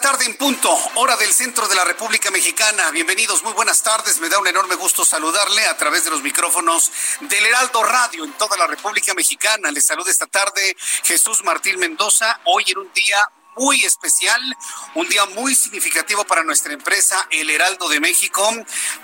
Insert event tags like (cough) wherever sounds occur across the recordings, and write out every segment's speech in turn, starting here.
Tarde en punto, hora del centro de la República Mexicana. Bienvenidos, muy buenas tardes. Me da un enorme gusto saludarle a través de los micrófonos del Heraldo Radio en toda la República Mexicana. Les saluda esta tarde Jesús Martín Mendoza. Hoy en un día muy especial, un día muy significativo para nuestra empresa, el Heraldo de México,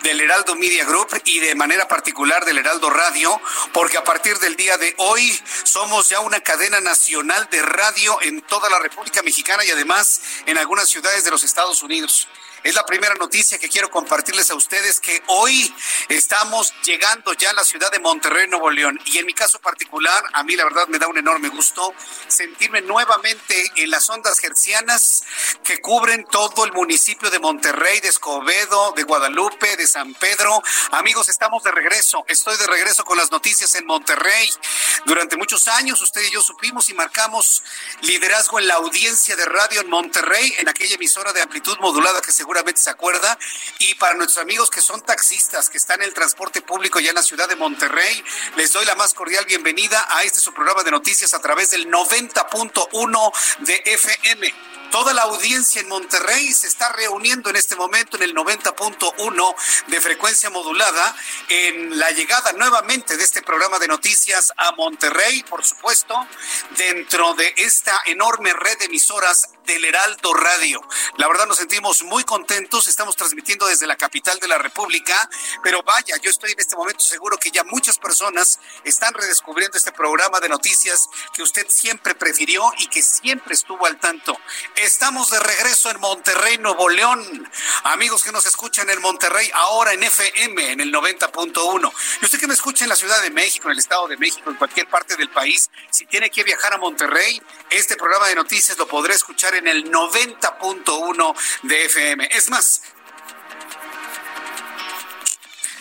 del Heraldo Media Group y de manera particular del Heraldo Radio, porque a partir del día de hoy somos ya una cadena nacional de radio en toda la República Mexicana y además en algunas ciudades de los Estados Unidos. Es la primera noticia que quiero compartirles a ustedes que hoy estamos llegando ya a la ciudad de Monterrey, Nuevo León. Y en mi caso particular, a mí la verdad me da un enorme gusto sentirme nuevamente en las ondas hercianas que cubren todo el municipio de Monterrey, de Escobedo, de Guadalupe, de San Pedro. Amigos, estamos de regreso. Estoy de regreso con las noticias en Monterrey. Durante muchos años usted y yo supimos y marcamos liderazgo en la audiencia de radio en Monterrey, en aquella emisora de amplitud modulada que seguramente se acuerda. Y para nuestros amigos que son taxistas, que están en el transporte público ya en la ciudad de Monterrey, les doy la más cordial bienvenida a este su programa de noticias a través del 90.1 de FM. Toda la audiencia en Monterrey se está reuniendo en este momento en el 90.1 de frecuencia modulada en la llegada nuevamente de este programa de noticias a Monterrey, por supuesto, dentro de esta enorme red de emisoras del Heraldo Radio. La verdad nos sentimos muy contentos, estamos transmitiendo desde la capital de la República, pero vaya, yo estoy en este momento seguro que ya muchas personas están redescubriendo este programa de noticias que usted siempre prefirió y que siempre estuvo al tanto. Estamos de regreso en Monterrey, Nuevo León. Amigos que nos escuchan en Monterrey, ahora en FM, en el 90.1. Y usted que me escucha en la Ciudad de México, en el Estado de México, en cualquier parte del país, si tiene que viajar a Monterrey, este programa de noticias lo podrá escuchar en el 90.1 de FM. Es más,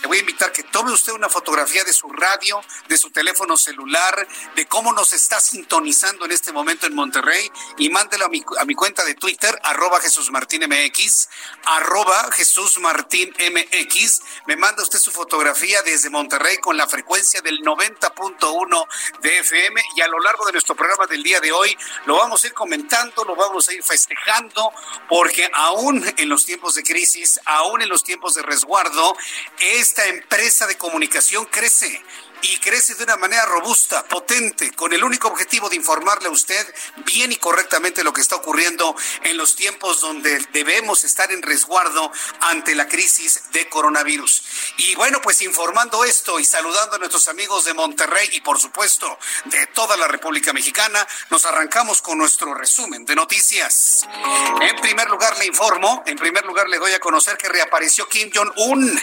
le voy a invitar que tome usted una fotografía de su radio, de su teléfono celular, de cómo nos está sintonizando en este momento en Monterrey y mándelo a mi, a mi cuenta de Twitter, arroba Jesús Martín MX, arroba Jesús Martín MX. Me manda usted su fotografía desde Monterrey con la frecuencia del 90.1 de FM y a lo largo de nuestro programa del día de hoy lo vamos a ir comentando, lo vamos a ir festejando, porque aún en los tiempos de crisis, aún en los tiempos de resguardo, es esta empresa de comunicación crece y crece de una manera robusta, potente, con el único objetivo de informarle a usted bien y correctamente lo que está ocurriendo en los tiempos donde debemos estar en resguardo ante la crisis de coronavirus. Y bueno, pues informando esto y saludando a nuestros amigos de Monterrey y por supuesto de toda la República Mexicana, nos arrancamos con nuestro resumen de noticias. En primer lugar le informo, en primer lugar le doy a conocer que reapareció Kim Jong-un.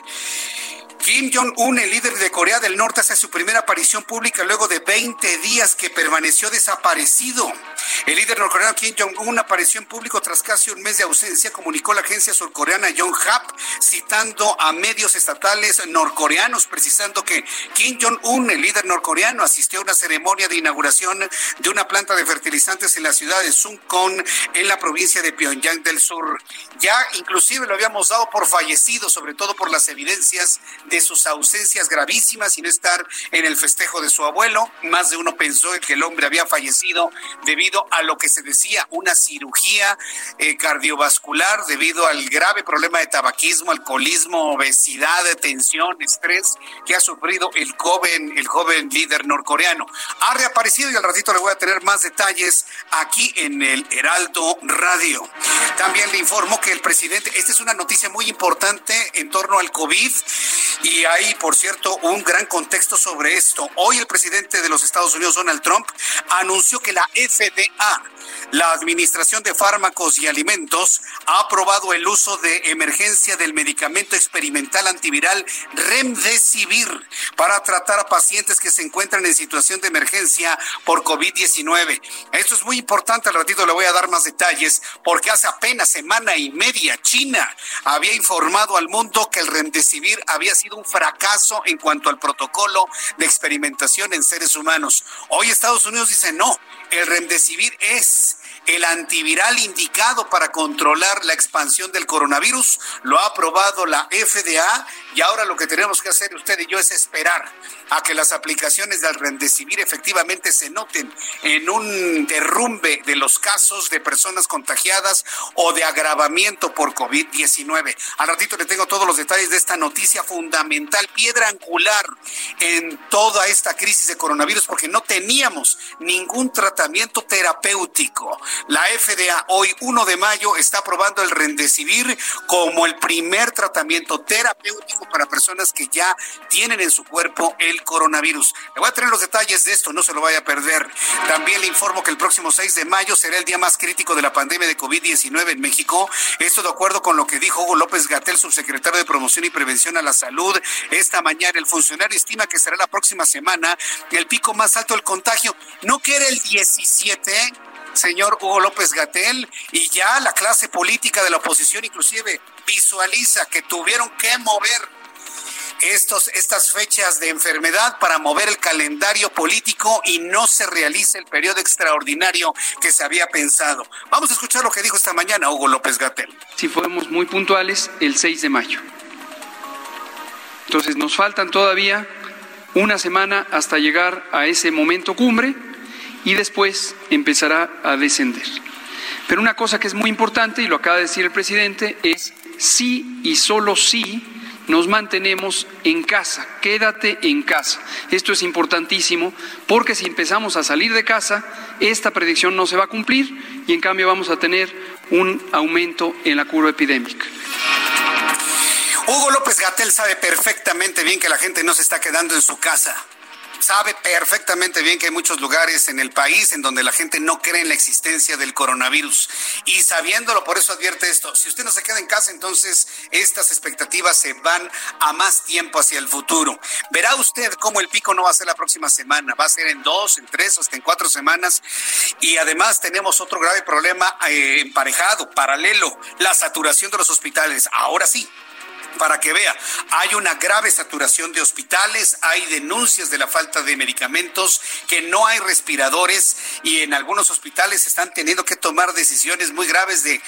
Kim Jong-un, el líder de Corea del Norte, hace su primera aparición pública luego de 20 días que permaneció desaparecido. El líder norcoreano Kim Jong-un apareció en público tras casi un mes de ausencia, comunicó la agencia surcoreana Yonhap, citando a medios estatales norcoreanos, precisando que Kim Jong-un, el líder norcoreano, asistió a una ceremonia de inauguración de una planta de fertilizantes en la ciudad de Sungkon, en la provincia de Pyongyang del Sur. Ya inclusive lo habíamos dado por fallecido, sobre todo por las evidencias de sus ausencias gravísimas y no estar en el festejo de su abuelo. Más de uno pensó que el hombre había fallecido debido a lo que se decía una cirugía eh, cardiovascular debido al grave problema de tabaquismo, alcoholismo, obesidad, tensión, estrés que ha sufrido el joven, el joven líder norcoreano. Ha reaparecido y al ratito le voy a tener más detalles aquí en el Heraldo Radio. También le informo que el presidente, esta es una noticia muy importante en torno al COVID y hay, por cierto, un gran contexto sobre esto. Hoy el presidente de los Estados Unidos, Donald Trump, anunció que la FDA, parte A la Administración de Fármacos y Alimentos, ha aprobado el uso de emergencia del medicamento experimental antiviral Remdesivir para tratar a pacientes que se encuentran en situación de emergencia por COVID-19. Esto es muy importante, al ratito le voy a dar más detalles, porque hace apenas semana y media China había informado al mundo que el Remdesivir había sido un fracaso en cuanto al protocolo de experimentación en seres humanos. Hoy Estados Unidos dice no, el Remdesivir es el antiviral indicado para controlar la expansión del coronavirus. Lo ha aprobado la FDA y ahora lo que tenemos que hacer usted y yo es esperar a que las aplicaciones del Remdesivir efectivamente se noten en un derrumbe de los casos de personas contagiadas o de agravamiento por COVID-19. Al ratito le tengo todos los detalles de esta noticia fundamental, piedra angular en toda esta crisis de coronavirus porque no teníamos ningún tratamiento terapéutico. La FDA hoy 1 de mayo está aprobando el Remdesivir como el primer tratamiento terapéutico para personas que ya tienen en su cuerpo el coronavirus. Le voy a tener los detalles de esto, no se lo vaya a perder. También le informo que el próximo 6 de mayo será el día más crítico de la pandemia de COVID-19 en México. Esto de acuerdo con lo que dijo Hugo López Gatel, subsecretario de Promoción y Prevención a la Salud. Esta mañana el funcionario estima que será la próxima semana el pico más alto del contagio. ¿No que era el 17? Señor Hugo López Gatel, y ya la clase política de la oposición inclusive visualiza que tuvieron que mover estos, estas fechas de enfermedad para mover el calendario político y no se realice el periodo extraordinario que se había pensado. Vamos a escuchar lo que dijo esta mañana Hugo López Gatel. Si fuéramos muy puntuales, el 6 de mayo. Entonces nos faltan todavía una semana hasta llegar a ese momento cumbre y después empezará a descender. Pero una cosa que es muy importante, y lo acaba de decir el presidente, es sí y solo sí nos mantenemos en casa, quédate en casa. Esto es importantísimo porque si empezamos a salir de casa, esta predicción no se va a cumplir y en cambio vamos a tener un aumento en la curva epidémica. Hugo López Gatel sabe perfectamente bien que la gente no se está quedando en su casa sabe perfectamente bien que hay muchos lugares en el país en donde la gente no cree en la existencia del coronavirus. Y sabiéndolo, por eso advierte esto, si usted no se queda en casa, entonces estas expectativas se van a más tiempo hacia el futuro. Verá usted cómo el pico no va a ser la próxima semana, va a ser en dos, en tres, hasta en cuatro semanas. Y además tenemos otro grave problema eh, emparejado, paralelo, la saturación de los hospitales. Ahora sí, para que vea, hay una grave saturación de hospitales, hay denuncias de la falta de medicamentos, que no hay respiradores y en algunos hospitales están teniendo que tomar decisiones muy graves de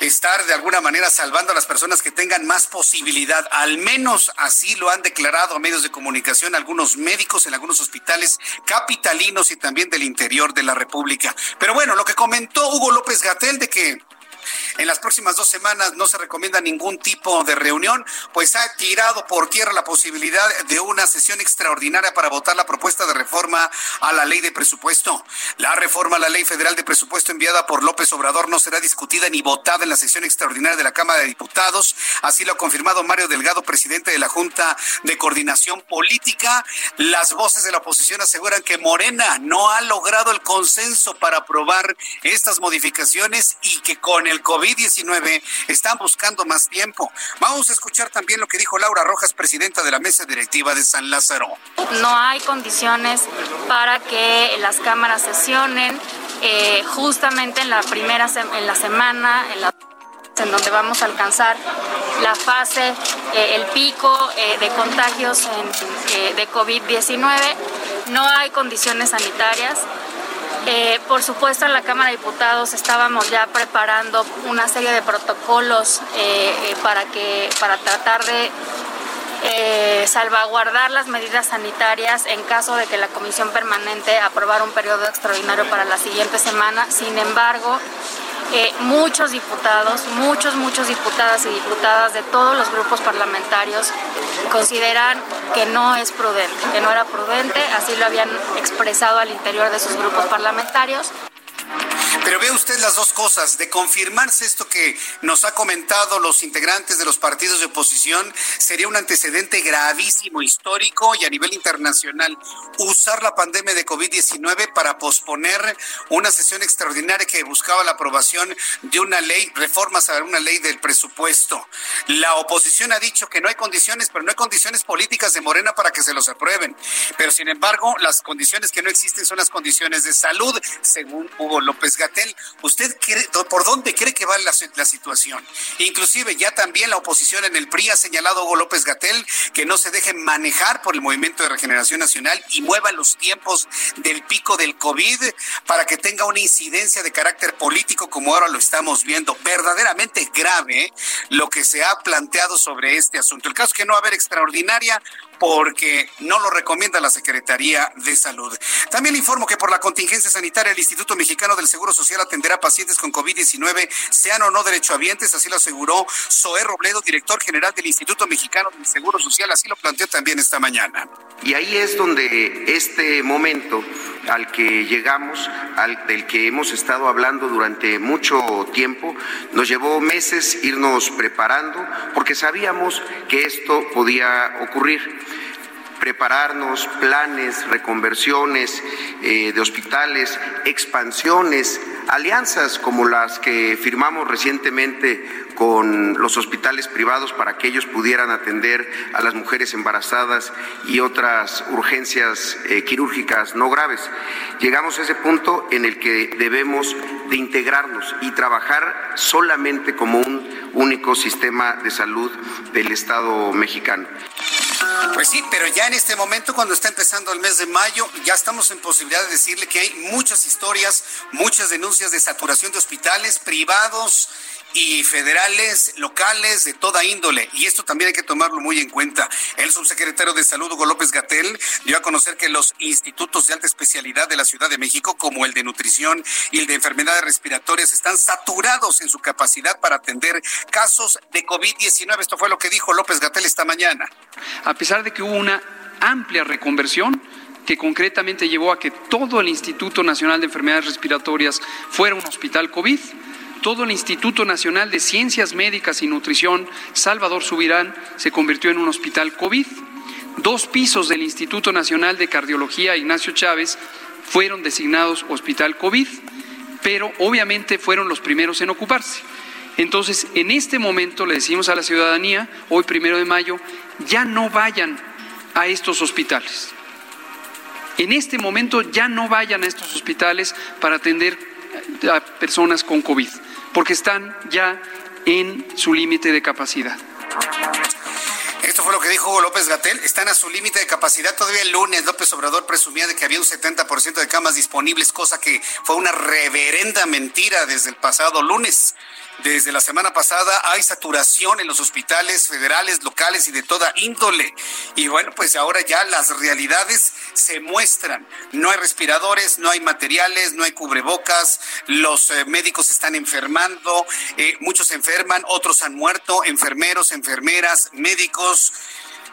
estar de alguna manera salvando a las personas que tengan más posibilidad. Al menos así lo han declarado a medios de comunicación algunos médicos en algunos hospitales capitalinos y también del interior de la República. Pero bueno, lo que comentó Hugo López Gatel de que en las próximas dos semanas no se recomienda ningún tipo de reunión, pues ha tirado por tierra la posibilidad de una sesión extraordinaria para votar la propuesta de reforma a la ley de presupuesto. La reforma a la ley federal de presupuesto enviada por López Obrador no será discutida ni votada en la sesión extraordinaria de la Cámara de Diputados. Así lo ha confirmado Mario Delgado, presidente de la Junta de Coordinación Política. Las voces de la oposición aseguran que Morena no ha logrado el consenso para aprobar estas modificaciones y que con el COVID-19 están buscando más tiempo. Vamos a escuchar también lo que dijo Laura Rojas, presidenta de la mesa directiva de San Lázaro. No hay condiciones para que las cámaras sesionen eh, justamente en la primera en la semana, en donde vamos a alcanzar la fase, eh, el pico eh, de contagios de COVID-19. No hay condiciones sanitarias eh, por supuesto, en la Cámara de Diputados estábamos ya preparando una serie de protocolos eh, eh, para, que, para tratar de eh, salvaguardar las medidas sanitarias en caso de que la Comisión Permanente aprobara un periodo extraordinario para la siguiente semana. Sin embargo, eh, muchos diputados, muchos, muchos diputadas y diputadas de todos los grupos parlamentarios consideran que no es prudente, que no era prudente, así lo habían expresado al interior de sus grupos parlamentarios. Pero ve usted las dos cosas. De confirmarse esto que nos ha comentado los integrantes de los partidos de oposición, sería un antecedente gravísimo, histórico y a nivel internacional. Usar la pandemia de COVID-19 para posponer una sesión extraordinaria que buscaba la aprobación de una ley, reformas a una ley del presupuesto. La oposición ha dicho que no hay condiciones, pero no hay condiciones políticas de Morena para que se los aprueben. Pero sin embargo, las condiciones que no existen son las condiciones de salud, según Hugo López Gatel. ¿Usted por dónde cree que va la, situación? Inclusive ya también la oposición en el PRI ha señalado Hugo López Gatel que no se deje manejar por el Movimiento de Regeneración Nacional y mueva los tiempos del pico del COVID para que tenga una incidencia de carácter político como ahora lo estamos viendo. Verdaderamente grave ¿eh? lo que se ha planteado sobre este asunto. El caso es que no va a haber extraordinaria porque no lo recomienda la Secretaría de Salud. También le informo que por la contingencia sanitaria el Instituto Mexicano del Seguro Social atenderá pacientes con COVID-19, sean o no derechohabientes, así lo aseguró Zoé Robledo, director general del Instituto Mexicano del Seguro Social, así lo planteó también esta mañana. Y ahí es donde este momento al que llegamos, del que hemos estado hablando durante mucho tiempo, nos llevó meses irnos preparando porque sabíamos que esto podía ocurrir prepararnos, planes, reconversiones eh, de hospitales, expansiones, alianzas como las que firmamos recientemente con los hospitales privados para que ellos pudieran atender a las mujeres embarazadas y otras urgencias eh, quirúrgicas no graves. Llegamos a ese punto en el que debemos de integrarnos y trabajar solamente como un único sistema de salud del Estado mexicano. Pues sí, pero ya en este momento, cuando está empezando el mes de mayo, ya estamos en posibilidad de decirle que hay muchas historias, muchas denuncias de saturación de hospitales privados y federales, locales, de toda índole. Y esto también hay que tomarlo muy en cuenta. El subsecretario de Salud, Hugo López Gatel, dio a conocer que los institutos de alta especialidad de la Ciudad de México, como el de nutrición y el de enfermedades respiratorias, están saturados en su capacidad para atender casos de COVID-19. Esto fue lo que dijo López Gatel esta mañana. A pesar de que hubo una amplia reconversión, que concretamente llevó a que todo el Instituto Nacional de Enfermedades Respiratorias fuera un hospital COVID, todo el Instituto Nacional de Ciencias Médicas y Nutrición, Salvador Subirán, se convirtió en un hospital COVID. Dos pisos del Instituto Nacional de Cardiología, Ignacio Chávez, fueron designados hospital COVID, pero obviamente fueron los primeros en ocuparse. Entonces, en este momento le decimos a la ciudadanía, hoy primero de mayo, ya no vayan a estos hospitales. En este momento ya no vayan a estos hospitales para atender a personas con COVID porque están ya en su límite de capacidad. Esto fue lo que dijo Hugo López Gatel. Están a su límite de capacidad. Todavía el lunes López Obrador presumía de que había un 70% de camas disponibles, cosa que fue una reverenda mentira desde el pasado lunes. Desde la semana pasada hay saturación en los hospitales federales, locales y de toda índole. Y bueno, pues ahora ya las realidades se muestran. No hay respiradores, no hay materiales, no hay cubrebocas, los eh, médicos están enfermando, eh, muchos enferman, otros han muerto, enfermeros, enfermeras, médicos.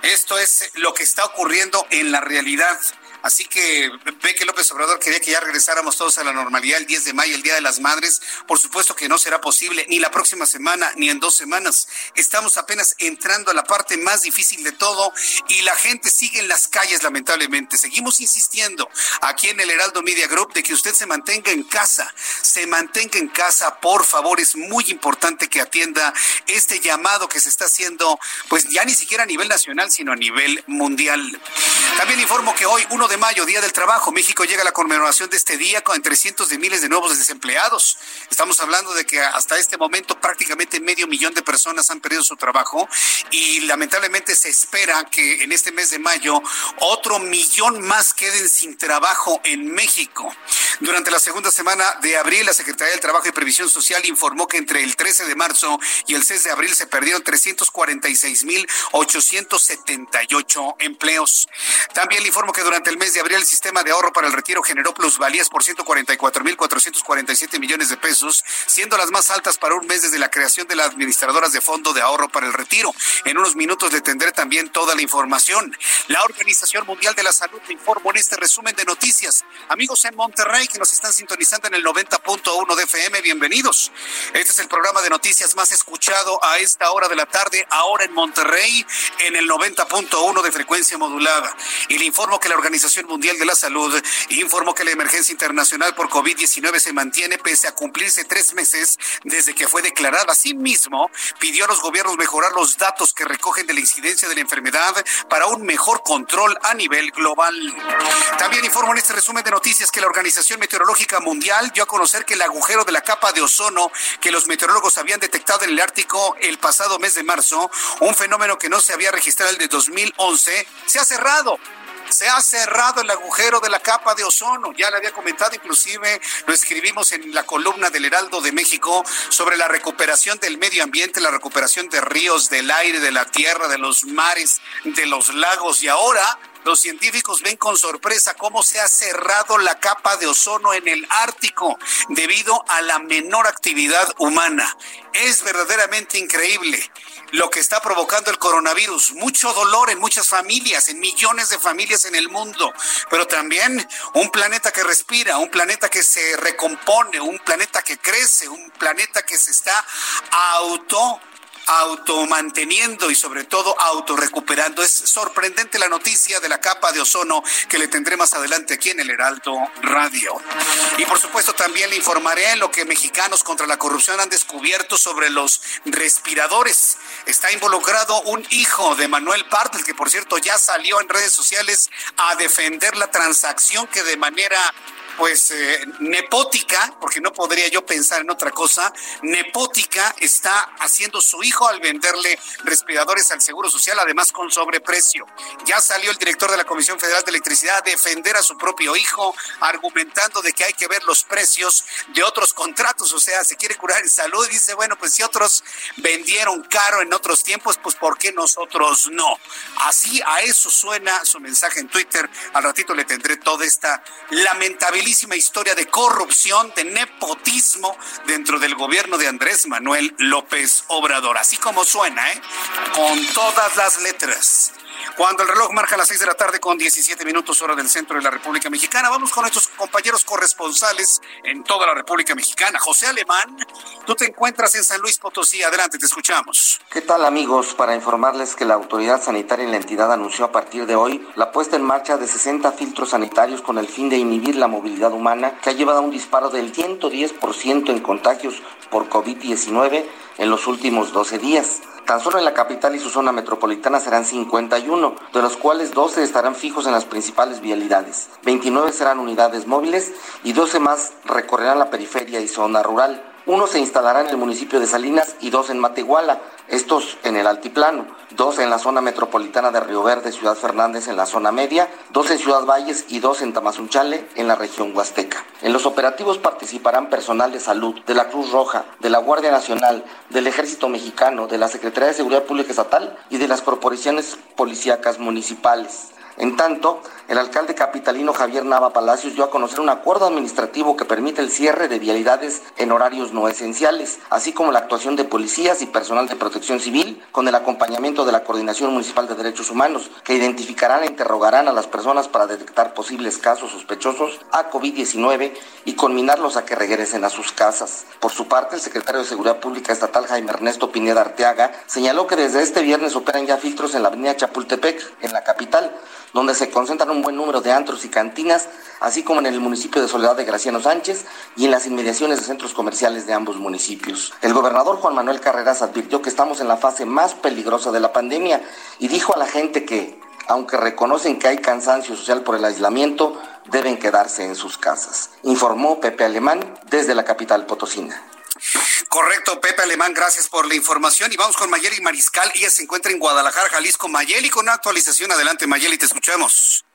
Esto es lo que está ocurriendo en la realidad. Así que ve que López Obrador quería que ya regresáramos todos a la normalidad el 10 de mayo, el Día de las Madres. Por supuesto que no será posible ni la próxima semana ni en dos semanas. Estamos apenas entrando a la parte más difícil de todo y la gente sigue en las calles, lamentablemente. Seguimos insistiendo aquí en el Heraldo Media Group de que usted se mantenga en casa, se mantenga en casa, por favor. Es muy importante que atienda este llamado que se está haciendo, pues ya ni siquiera a nivel nacional, sino a nivel mundial. También informo que hoy, 1 de mayo, Día del Trabajo, México llega a la conmemoración de este día con entre cientos de miles de nuevos desempleados. Estamos hablando de que hasta este momento prácticamente medio millón de personas han perdido su trabajo y lamentablemente se espera que en este mes de mayo otro millón más queden sin trabajo en México. Durante la segunda semana de abril, la Secretaría del Trabajo y Previsión Social informó que entre el 13 de marzo y el 6 de abril se perdieron 346.878 empleos. También le informo que durante el mes de abril el sistema de ahorro para el retiro generó plusvalías por 144.447 millones de pesos, siendo las más altas para un mes desde la creación de las administradoras de fondo de ahorro para el retiro. En unos minutos le tendré también toda la información. La Organización Mundial de la Salud informó en este resumen de noticias. Amigos en Monterrey que nos están sintonizando en el 90.1 de FM, bienvenidos. Este es el programa de noticias más escuchado a esta hora de la tarde, ahora en Monterrey, en el 90.1 de frecuencia modulada. Y le informo que la Organización Mundial de la Salud informó que la emergencia internacional por COVID-19 se mantiene pese a cumplirse tres meses desde que fue declarada. Asimismo, pidió a los gobiernos mejorar los datos que recogen de la incidencia de la enfermedad para un mejor control a nivel global. También informo en este resumen de noticias que la Organización Meteorológica Mundial dio a conocer que el agujero de la capa de ozono que los meteorólogos habían detectado en el Ártico el pasado mes de marzo, un fenómeno que no se había registrado el de 2011, se ha cerrado se ha cerrado el agujero de la capa de ozono. Ya le había comentado, inclusive lo escribimos en la columna del Heraldo de México sobre la recuperación del medio ambiente, la recuperación de ríos, del aire, de la tierra, de los mares, de los lagos. Y ahora los científicos ven con sorpresa cómo se ha cerrado la capa de ozono en el Ártico debido a la menor actividad humana. Es verdaderamente increíble lo que está provocando el coronavirus. Mucho dolor en muchas familias, en millones de familias en el mundo, pero también un planeta que respira, un planeta que se recompone, un planeta que crece, un planeta que se está auto automanteniendo y sobre todo autorrecuperando. Es sorprendente la noticia de la capa de ozono que le tendré más adelante aquí en el Heraldo Radio. Y por supuesto también le informaré lo que mexicanos contra la corrupción han descubierto sobre los respiradores. Está involucrado un hijo de Manuel Partel, que por cierto ya salió en redes sociales a defender la transacción que de manera pues eh, nepótica, porque no podría yo pensar en otra cosa, nepótica está haciendo su hijo al venderle respiradores al Seguro Social, además con sobreprecio. Ya salió el director de la Comisión Federal de Electricidad a defender a su propio hijo, argumentando de que hay que ver los precios de otros contratos, o sea, se quiere curar en salud y dice, bueno, pues si otros vendieron caro en otros tiempos, pues ¿por qué nosotros no? Así a eso suena su mensaje en Twitter. Al ratito le tendré toda esta lamentabilidad historia de corrupción, de nepotismo dentro del gobierno de Andrés Manuel López Obrador. Así como suena, ¿eh? Con todas las letras. Cuando el reloj marca las 6 de la tarde con 17 minutos hora del centro de la República Mexicana, vamos con nuestros compañeros corresponsales en toda la República Mexicana. José Alemán, tú te encuentras en San Luis Potosí. Adelante, te escuchamos. ¿Qué tal amigos? Para informarles que la autoridad sanitaria en la entidad anunció a partir de hoy la puesta en marcha de 60 filtros sanitarios con el fin de inhibir la movilidad humana que ha llevado a un disparo del 110% en contagios por COVID-19 en los últimos 12 días. Tan solo en la capital y su zona metropolitana serán 51, de los cuales 12 estarán fijos en las principales vialidades, 29 serán unidades móviles y 12 más recorrerán la periferia y zona rural. Uno se instalará en el municipio de Salinas y dos en Matehuala, estos en el altiplano, dos en la zona metropolitana de Río Verde, Ciudad Fernández en la zona media, dos en Ciudad Valles y dos en Tamazunchale en la región Huasteca. En los operativos participarán personal de salud, de la Cruz Roja, de la Guardia Nacional, del Ejército Mexicano, de la Secretaría de Seguridad Pública Estatal y de las corporaciones policíacas municipales. En tanto, el alcalde capitalino Javier Nava Palacios dio a conocer un acuerdo administrativo que permite el cierre de vialidades en horarios no esenciales, así como la actuación de policías y personal de protección civil con el acompañamiento de la Coordinación Municipal de Derechos Humanos, que identificarán e interrogarán a las personas para detectar posibles casos sospechosos a COVID-19 y conminarlos a que regresen a sus casas. Por su parte, el secretario de Seguridad Pública Estatal Jaime Ernesto Pineda Arteaga señaló que desde este viernes operan ya filtros en la avenida Chapultepec, en la capital, donde se concentran un buen número de antros y cantinas, así como en el municipio de Soledad de Graciano Sánchez y en las inmediaciones de centros comerciales de ambos municipios. El gobernador Juan Manuel Carreras advirtió que estamos en la fase más peligrosa de la pandemia y dijo a la gente que aunque reconocen que hay cansancio social por el aislamiento, deben quedarse en sus casas, informó Pepe Alemán desde la capital potosina. Correcto, Pepe Alemán, gracias por la información. Y vamos con Mayeli Mariscal. Ella se encuentra en Guadalajara, Jalisco. Mayeli, con una actualización. Adelante, Mayeli, te escuchamos.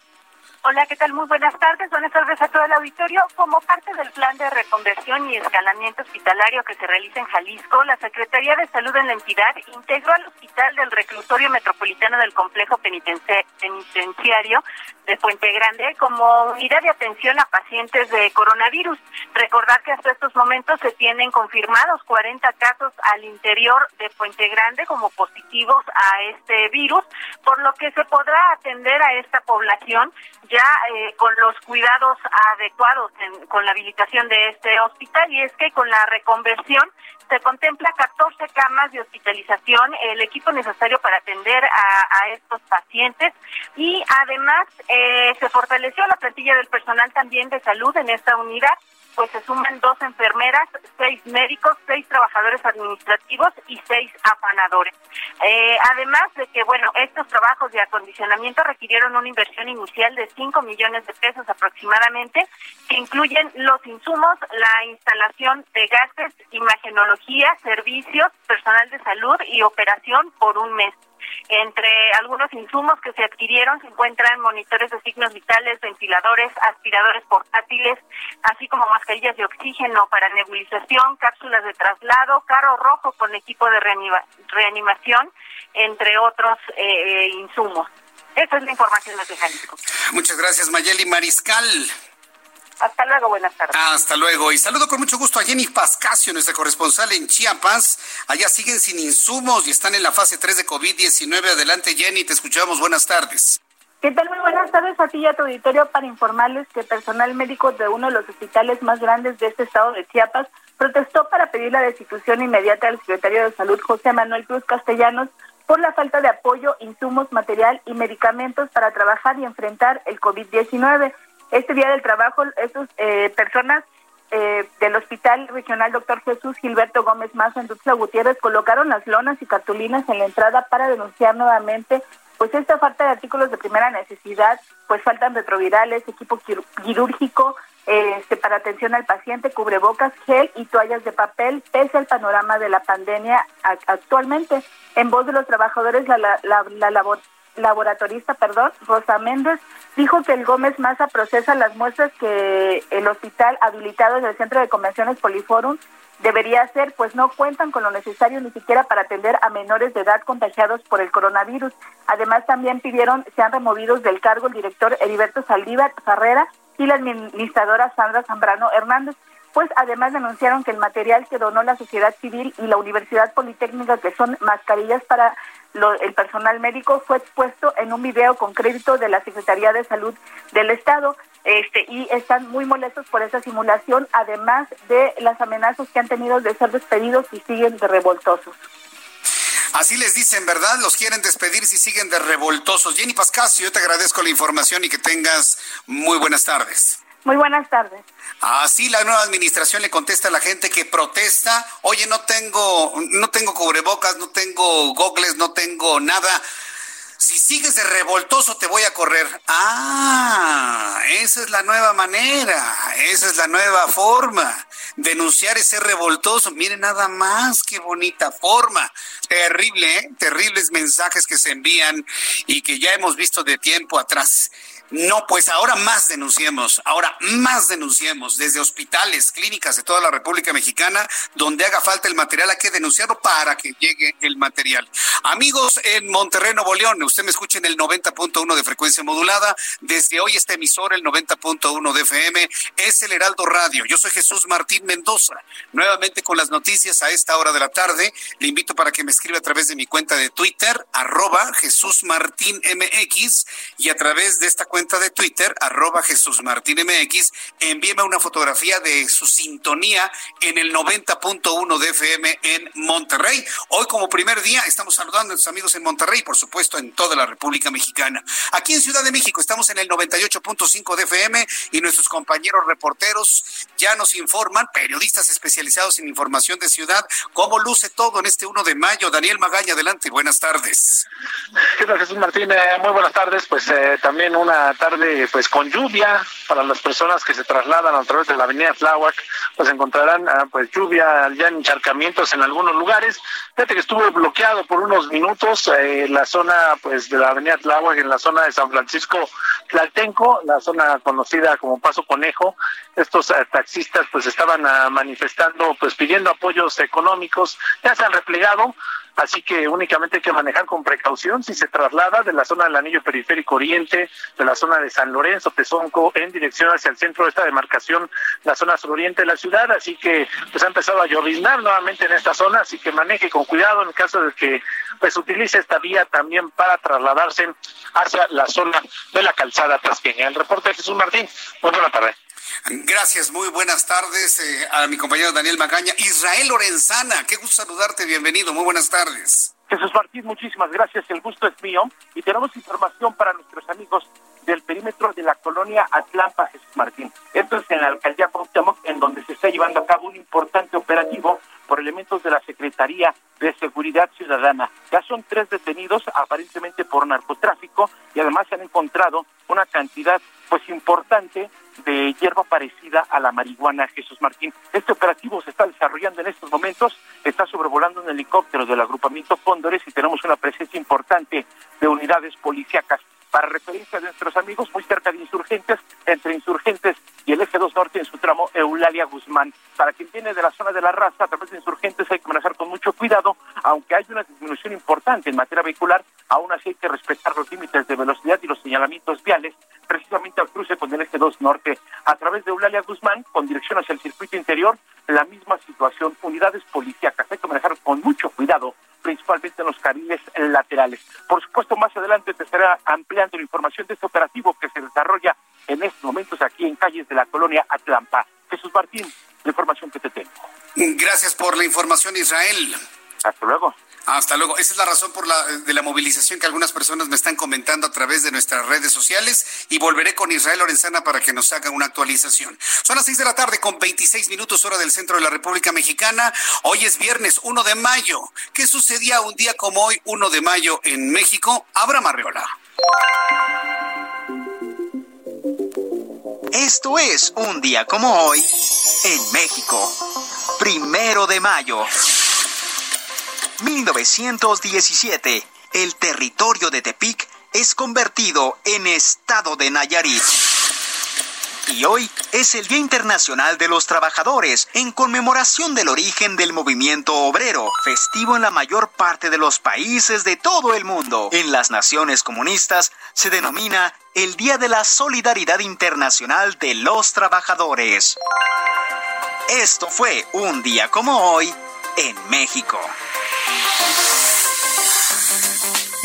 Hola, ¿qué tal? Muy buenas tardes. Buenas tardes a todo el auditorio. Como parte del plan de reconversión y escalamiento hospitalario que se realiza en Jalisco, la Secretaría de Salud en la entidad integró al Hospital del Reclusorio Metropolitano del Complejo Penitenciario de Puente Grande como unidad de atención a pacientes de coronavirus. Recordar que hasta estos momentos se tienen confirmados 40 casos al interior de Puente Grande como positivos a este virus, por lo que se podrá atender a esta población ya eh, con los cuidados adecuados con la habilitación de este hospital y es que con la reconversión se contempla 14 camas de hospitalización, el equipo necesario para atender a, estos pacientes. Y además eh, se fortaleció la plantilla del personal también de salud en esta unidad pues se suman dos enfermeras, seis médicos, seis trabajadores administrativos y seis afanadores. Eh, además de que, bueno, estos trabajos de acondicionamiento requirieron una inversión inicial de 5 millones de pesos aproximadamente, que incluyen los insumos, la instalación de gases, imagenología, servicios, personal de salud y operación por un mes. Entre algunos insumos que se adquirieron se encuentran monitores de signos vitales, ventiladores, aspiradores portátiles, así como mascarillas de oxígeno para nebulización, cápsulas de traslado, carro rojo con equipo de reanimación, entre otros eh, insumos. Esa es la información de Jalisco. Muchas gracias, Mayeli Mariscal. Hasta luego, buenas tardes. Hasta luego. Y saludo con mucho gusto a Jenny Pascasio, nuestra corresponsal en Chiapas. Allá siguen sin insumos y están en la fase 3 de COVID-19. Adelante, Jenny, te escuchamos. Buenas tardes. ¿Qué tal? Muy buenas tardes a ti y a tu auditorio para informarles que personal médico de uno de los hospitales más grandes de este estado de Chiapas protestó para pedir la destitución inmediata del secretario de Salud, José Manuel Cruz Castellanos, por la falta de apoyo, insumos, material y medicamentos para trabajar y enfrentar el COVID-19. Este día del trabajo, esas eh, personas eh, del Hospital Regional Doctor Jesús Gilberto Gómez Mazo en Tuxtla Gutiérrez colocaron las lonas y cartulinas en la entrada para denunciar nuevamente pues esta falta de artículos de primera necesidad, pues faltan retrovirales, equipo quirúrgico, este, para atención al paciente, cubrebocas, gel y toallas de papel, pese al panorama de la pandemia actualmente. En voz de los trabajadores, la, la, la, labor, laboratorista, perdón, Rosa Méndez, dijo que el Gómez Maza procesa las muestras que el hospital habilitado en el Centro de Convenciones Poliforum debería hacer, pues no cuentan con lo necesario ni siquiera para atender a menores de edad contagiados por el coronavirus. Además, también pidieron sean removidos del cargo el director Heriberto Saldívar Ferrera y la administradora Sandra Zambrano Hernández pues además denunciaron que el material que donó la sociedad civil y la Universidad Politécnica, que son mascarillas para el personal médico, fue expuesto en un video con crédito de la Secretaría de Salud del Estado. Este, y están muy molestos por esa simulación, además de las amenazas que han tenido de ser despedidos y siguen de revoltosos. Así les dicen, ¿verdad? Los quieren despedir si siguen de revoltosos. Jenny Pascasio, yo te agradezco la información y que tengas muy buenas tardes. Muy buenas tardes. Así la nueva administración le contesta a la gente que protesta, oye, no tengo, no tengo cubrebocas, no tengo gogles, no tengo nada. Si sigues de revoltoso te voy a correr. Ah, esa es la nueva manera, esa es la nueva forma. Denunciar ese revoltoso. Miren nada más, qué bonita forma. Terrible, ¿eh? Terribles mensajes que se envían y que ya hemos visto de tiempo atrás. No, pues ahora más denunciemos, ahora más denunciemos desde hospitales, clínicas de toda la República Mexicana, donde haga falta el material, hay que denunciarlo para que llegue el material. Amigos en Monterrey, Nuevo León, usted me escucha en el 90.1 de frecuencia modulada, desde hoy este emisor, el 90.1 de FM, es el Heraldo Radio. Yo soy Jesús Martín Mendoza, nuevamente con las noticias a esta hora de la tarde. Le invito para que me escriba a través de mi cuenta de Twitter, arroba Jesús Martín MX, y a través de esta cuenta de Twitter, arroba Jesús Martín MX, envíeme una fotografía de su sintonía en el 90.1 de FM en Monterrey. Hoy como primer día estamos saludando a nuestros amigos en Monterrey, por supuesto en toda la República Mexicana. Aquí en Ciudad de México estamos en el 98.5 de FM y nuestros compañeros reporteros ya nos informan, periodistas especializados en información de ciudad, cómo luce todo en este 1 de mayo. Daniel Magaña, adelante, buenas tardes. ¿Qué tal, Jesús Martín? Eh, muy buenas tardes. Pues eh, también una tarde pues con lluvia para las personas que se trasladan a través de la avenida Tláhuac, pues encontrarán ah, pues lluvia, ya encharcamientos en algunos lugares. Fíjate que estuvo bloqueado por unos minutos eh, la zona pues de la avenida Tláhuac, en la zona de San Francisco Tlaltenco, la zona conocida como Paso Conejo. Estos taxistas pues estaban ah, manifestando, pues pidiendo apoyos económicos, ya se han replegado, así que únicamente hay que manejar con precaución si se traslada de la zona del anillo periférico oriente, de la zona de San Lorenzo, Tezonco, en dirección hacia el centro de esta demarcación, la zona suroriente de la ciudad, así que pues ha empezado a lloviznar nuevamente en esta zona, así que maneje con cuidado en caso de que pues utilice esta vía también para trasladarse hacia la zona de la calzada tasqueña. El reporte de Jesús Martín, muy buena tarde. Gracias, muy buenas tardes eh, a mi compañero Daniel Magaña. Israel Lorenzana, qué gusto saludarte, bienvenido, muy buenas tardes. Jesús Martín, muchísimas gracias, el gusto es mío y tenemos información para nuestros amigos del perímetro de la colonia Atlampa, Jesús Martín. Esto es en la alcaldía Cuauhtémoc, en donde se está llevando a cabo un importante operativo por elementos de la Secretaría de Seguridad Ciudadana. Ya son tres detenidos aparentemente por narcotráfico y además se han encontrado una cantidad pues importante de hierba parecida a la marihuana Jesús Martín. Este operativo se está desarrollando en estos momentos, está sobrevolando un helicóptero del agrupamiento Cóndores y tenemos una presencia importante de unidades policíacas. Para referencia de nuestros amigos, muy cerca de insurgentes, entre insurgentes y el eje 2 norte en su tramo Eulalia Guzmán. Para quien viene de la zona de la raza, a través de insurgentes hay que manejar con mucho cuidado, aunque hay una disminución importante en materia vehicular, aún así hay que respetar los límites de velocidad y los señalamientos viales, precisamente al cruce con el eje 2 norte. A través de Eulalia Guzmán, con dirección hacia el circuito interior, la misma situación, unidades policíacas, hay que manejar con mucho cuidado principalmente en los carriles laterales. Por supuesto, más adelante te estará ampliando la información de este operativo que se desarrolla en estos momentos aquí en calles de la colonia Atlampa. Jesús Martín, la información que te tengo. Gracias por la información, Israel. Hasta luego. Hasta luego. Esa es la razón de la movilización que algunas personas me están comentando a través de nuestras redes sociales y volveré con Israel Lorenzana para que nos haga una actualización. Son las seis de la tarde con 26 minutos hora del centro de la República Mexicana. Hoy es viernes 1 de mayo. ¿Qué sucedía un día como hoy, 1 de mayo, en México? Abra Marreola. Esto es un día como hoy en México. Primero de mayo. 1917, el territorio de Tepic es convertido en estado de Nayarit. Y hoy es el Día Internacional de los Trabajadores, en conmemoración del origen del movimiento obrero, festivo en la mayor parte de los países de todo el mundo. En las naciones comunistas se denomina el Día de la Solidaridad Internacional de los Trabajadores. Esto fue un día como hoy en México. Thank you.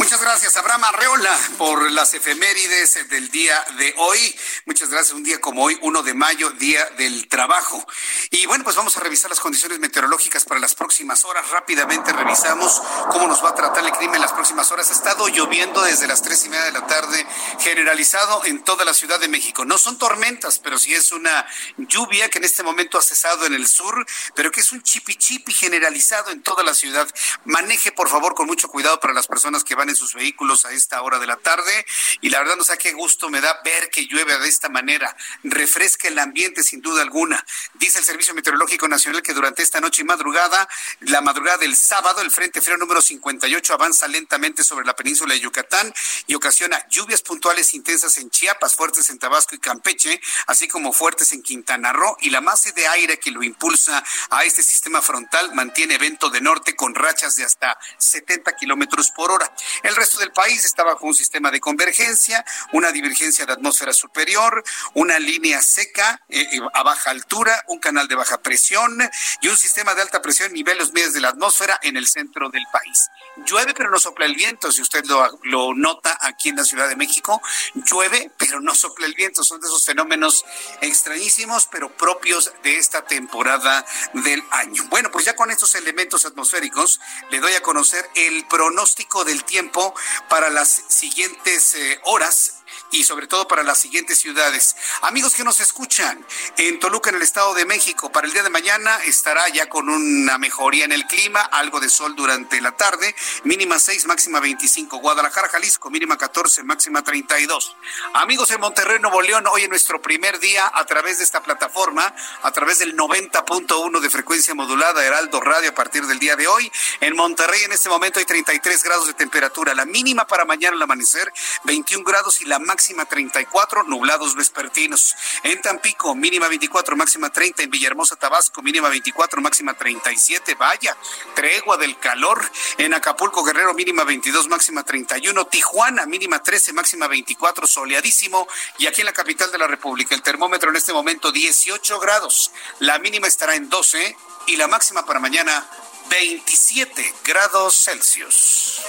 Muchas gracias, Abraham Arreola, por las efemérides del día de hoy. Muchas gracias. Un día como hoy, 1 de mayo, Día del Trabajo. Y bueno, pues vamos a revisar las condiciones meteorológicas para las próximas horas. Rápidamente revisamos cómo nos va a tratar el clima en las próximas horas. Ha estado lloviendo desde las tres y media de la tarde, generalizado en toda la Ciudad de México. No son tormentas, pero sí es una lluvia que en este momento ha cesado en el sur, pero que es un chipi chipi generalizado en toda la ciudad. Maneje, por favor, con mucho cuidado para las personas que van en sus vehículos a esta hora de la tarde. Y la verdad, no sé qué gusto me da ver que llueve de esta manera. Refresca el ambiente sin duda alguna. Dice el Servicio Meteorológico Nacional que durante esta noche y madrugada, la madrugada del sábado, el Frente Frío número 58 avanza lentamente sobre la península de Yucatán y ocasiona lluvias puntuales intensas en Chiapas, fuertes en Tabasco y Campeche, así como fuertes en Quintana Roo. Y la masa de aire que lo impulsa a este sistema frontal mantiene evento de norte con rachas de hasta 70 kilómetros por hora. El resto del país está bajo un sistema de convergencia, una divergencia de atmósfera superior, una línea seca eh, eh, a baja altura, un canal de baja presión y un sistema de alta presión niveles medios de la atmósfera en el centro del país. Llueve, pero no sopla el viento, si usted lo, lo nota aquí en la Ciudad de México. Llueve, pero no sopla el viento. Son de esos fenómenos extrañísimos, pero propios de esta temporada del año. Bueno, pues ya con estos elementos atmosféricos, le doy a conocer el pronóstico del tiempo para las siguientes eh, horas y sobre todo para las siguientes ciudades. Amigos que nos escuchan en Toluca, en el Estado de México, para el día de mañana estará ya con una mejoría en el clima, algo de sol durante la tarde, mínima 6, máxima 25. Guadalajara, Jalisco, mínima 14, máxima 32. Amigos en Monterrey, Nuevo León, hoy en nuestro primer día a través de esta plataforma, a través del 90.1 de frecuencia modulada Heraldo Radio a partir del día de hoy. En Monterrey en este momento hay 33 grados de temperatura, la mínima para mañana al amanecer 21 grados y la máxima 34, nublados vespertinos. En Tampico, mínima 24, máxima 30. En Villahermosa, Tabasco, mínima 24, máxima 37. Vaya, tregua del calor. En Acapulco, Guerrero, mínima 22, máxima 31. Tijuana, mínima 13, máxima 24, soleadísimo. Y aquí en la capital de la República, el termómetro en este momento 18 grados. La mínima estará en 12 y la máxima para mañana 27 grados Celsius.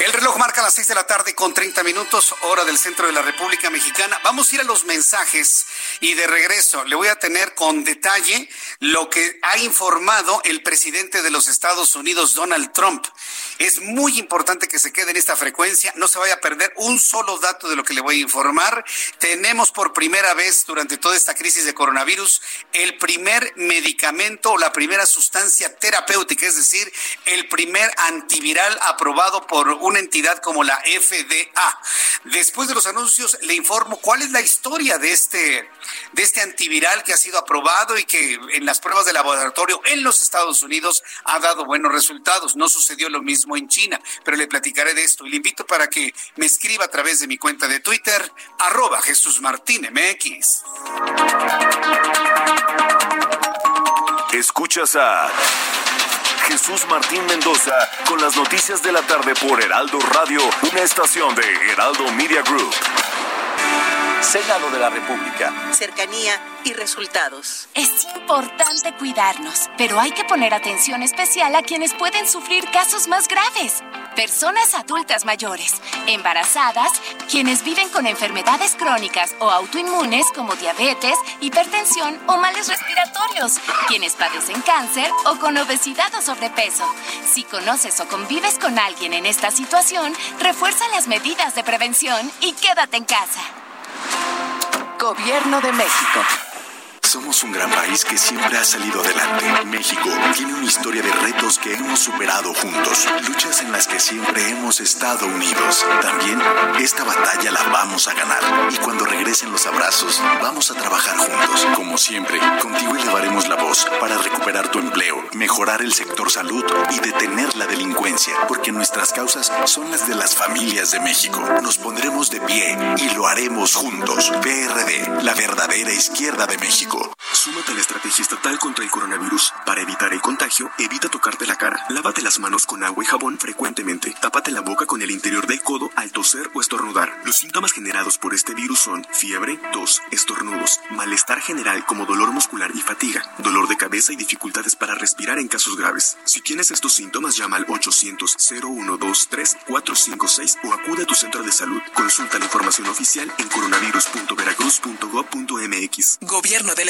El reloj marca las seis de la tarde con 30 minutos, hora del centro de la República Mexicana. Vamos a ir a los mensajes y de regreso le voy a tener con detalle lo que ha informado el presidente de los Estados Unidos, Donald Trump. Es muy importante que se quede en esta frecuencia, no se vaya a perder un solo dato de lo que le voy a informar. Tenemos por primera vez durante toda esta crisis de coronavirus el primer medicamento o la primera sustancia terapéutica, es decir, el primer antiviral aprobado por una entidad como la FDA. Después de los anuncios le informo cuál es la historia de este de este antiviral que ha sido aprobado y que en las pruebas de laboratorio en los Estados Unidos ha dado buenos resultados. No sucedió lo mismo en China, pero le platicaré de esto y le invito para que me escriba a través de mi cuenta de Twitter, arroba Jesús Martín MX. Escuchas a Jesús Martín Mendoza con las noticias de la tarde por Heraldo Radio, una estación de Heraldo Media Group. Senado de la República. Cercanía y resultados. Es importante cuidarnos, pero hay que poner atención especial a quienes pueden sufrir casos más graves. Personas adultas mayores, embarazadas, quienes viven con enfermedades crónicas o autoinmunes como diabetes, hipertensión o males respiratorios, quienes padecen cáncer o con obesidad o sobrepeso. Si conoces o convives con alguien en esta situación, refuerza las medidas de prevención y quédate en casa. Gobierno de México. Somos un gran país que siempre ha salido adelante. México tiene una historia de retos que hemos superado juntos, luchas en las que siempre hemos estado unidos. También esta batalla la vamos a ganar y cuando regresen los abrazos, vamos a trabajar juntos. Como siempre, contigo elevaremos la voz para recuperar tu empleo, mejorar el sector salud y detener la delincuencia, porque nuestras causas son las de las familias de México. Nos pondremos de pie y lo haremos juntos. PRD, la verdadera izquierda de México. Súmate a la estrategia estatal contra el coronavirus. Para evitar el contagio, evita tocarte la cara. Lávate las manos con agua y jabón frecuentemente. Tápate la boca con el interior del codo al toser o estornudar. Los síntomas generados por este virus son fiebre, tos, estornudos, malestar general como dolor muscular y fatiga, dolor de cabeza y dificultades para respirar en casos graves. Si tienes estos síntomas, llama al 800-0123-456 o acude a tu centro de salud. Consulta la información oficial en coronavirus.veracruz.gov.mx. Gobierno del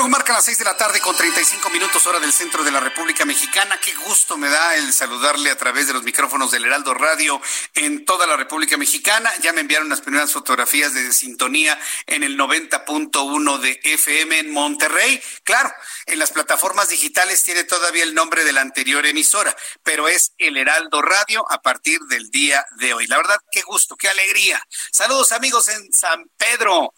Reloj marca las seis de la tarde con 35 minutos hora del centro de la República Mexicana. Qué gusto me da el saludarle a través de los micrófonos del Heraldo Radio en toda la República Mexicana. Ya me enviaron las primeras fotografías de sintonía en el 90.1 de FM en Monterrey. Claro, en las plataformas digitales tiene todavía el nombre de la anterior emisora, pero es el Heraldo Radio a partir del día de hoy. La verdad, qué gusto, qué alegría. Saludos amigos en San Pedro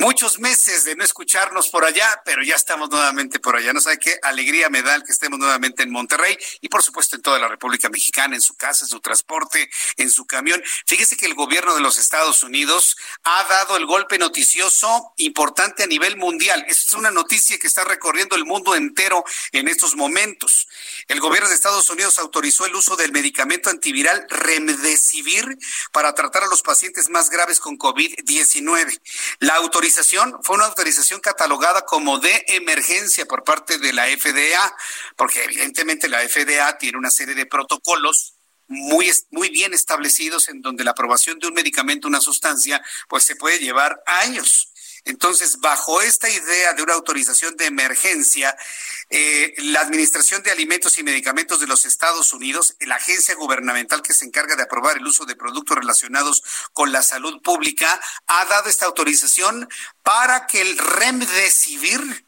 muchos meses de no escucharnos por allá, pero ya estamos nuevamente por allá. No sabe qué alegría me da el que estemos nuevamente en Monterrey y por supuesto en toda la República Mexicana, en su casa, en su transporte, en su camión. Fíjese que el gobierno de los Estados Unidos ha dado el golpe noticioso importante a nivel mundial. Esta es una noticia que está recorriendo el mundo entero en estos momentos. El gobierno de Estados Unidos autorizó el uso del medicamento antiviral Remdesivir para tratar a los pacientes más graves con COVID-19. La autorización fue una autorización catalogada como de emergencia por parte de la FDA, porque evidentemente la FDA tiene una serie de protocolos muy, muy bien establecidos en donde la aprobación de un medicamento, una sustancia, pues se puede llevar años. Entonces, bajo esta idea de una autorización de emergencia, eh, la Administración de Alimentos y Medicamentos de los Estados Unidos, la agencia gubernamental que se encarga de aprobar el uso de productos relacionados con la salud pública, ha dado esta autorización para que el Remdesivir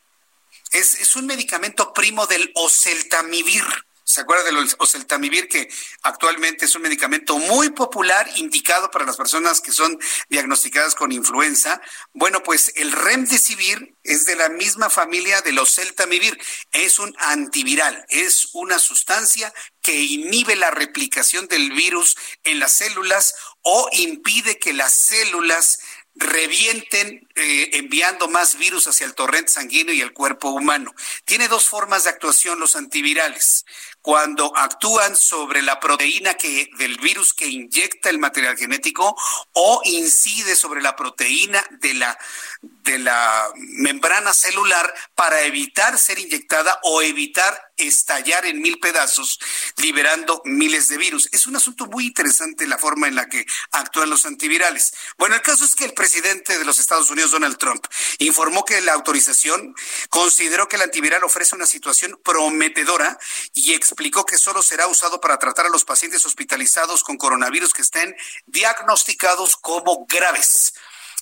es, es un medicamento primo del oseltamivir ¿Se acuerda del oseltamivir que actualmente es un medicamento muy popular indicado para las personas que son diagnosticadas con influenza? Bueno, pues el remdesivir es de la misma familia del oseltamivir. Es un antiviral, es una sustancia que inhibe la replicación del virus en las células o impide que las células revienten eh, enviando más virus hacia el torrente sanguíneo y el cuerpo humano. Tiene dos formas de actuación los antivirales cuando actúan sobre la proteína que, del virus que inyecta el material genético o incide sobre la proteína de la, de la membrana celular para evitar ser inyectada o evitar estallar en mil pedazos, liberando miles de virus. Es un asunto muy interesante la forma en la que actúan los antivirales. Bueno, el caso es que el presidente de los Estados Unidos, Donald Trump, informó que la autorización consideró que el antiviral ofrece una situación prometedora y explicó que solo será usado para tratar a los pacientes hospitalizados con coronavirus que estén diagnosticados como graves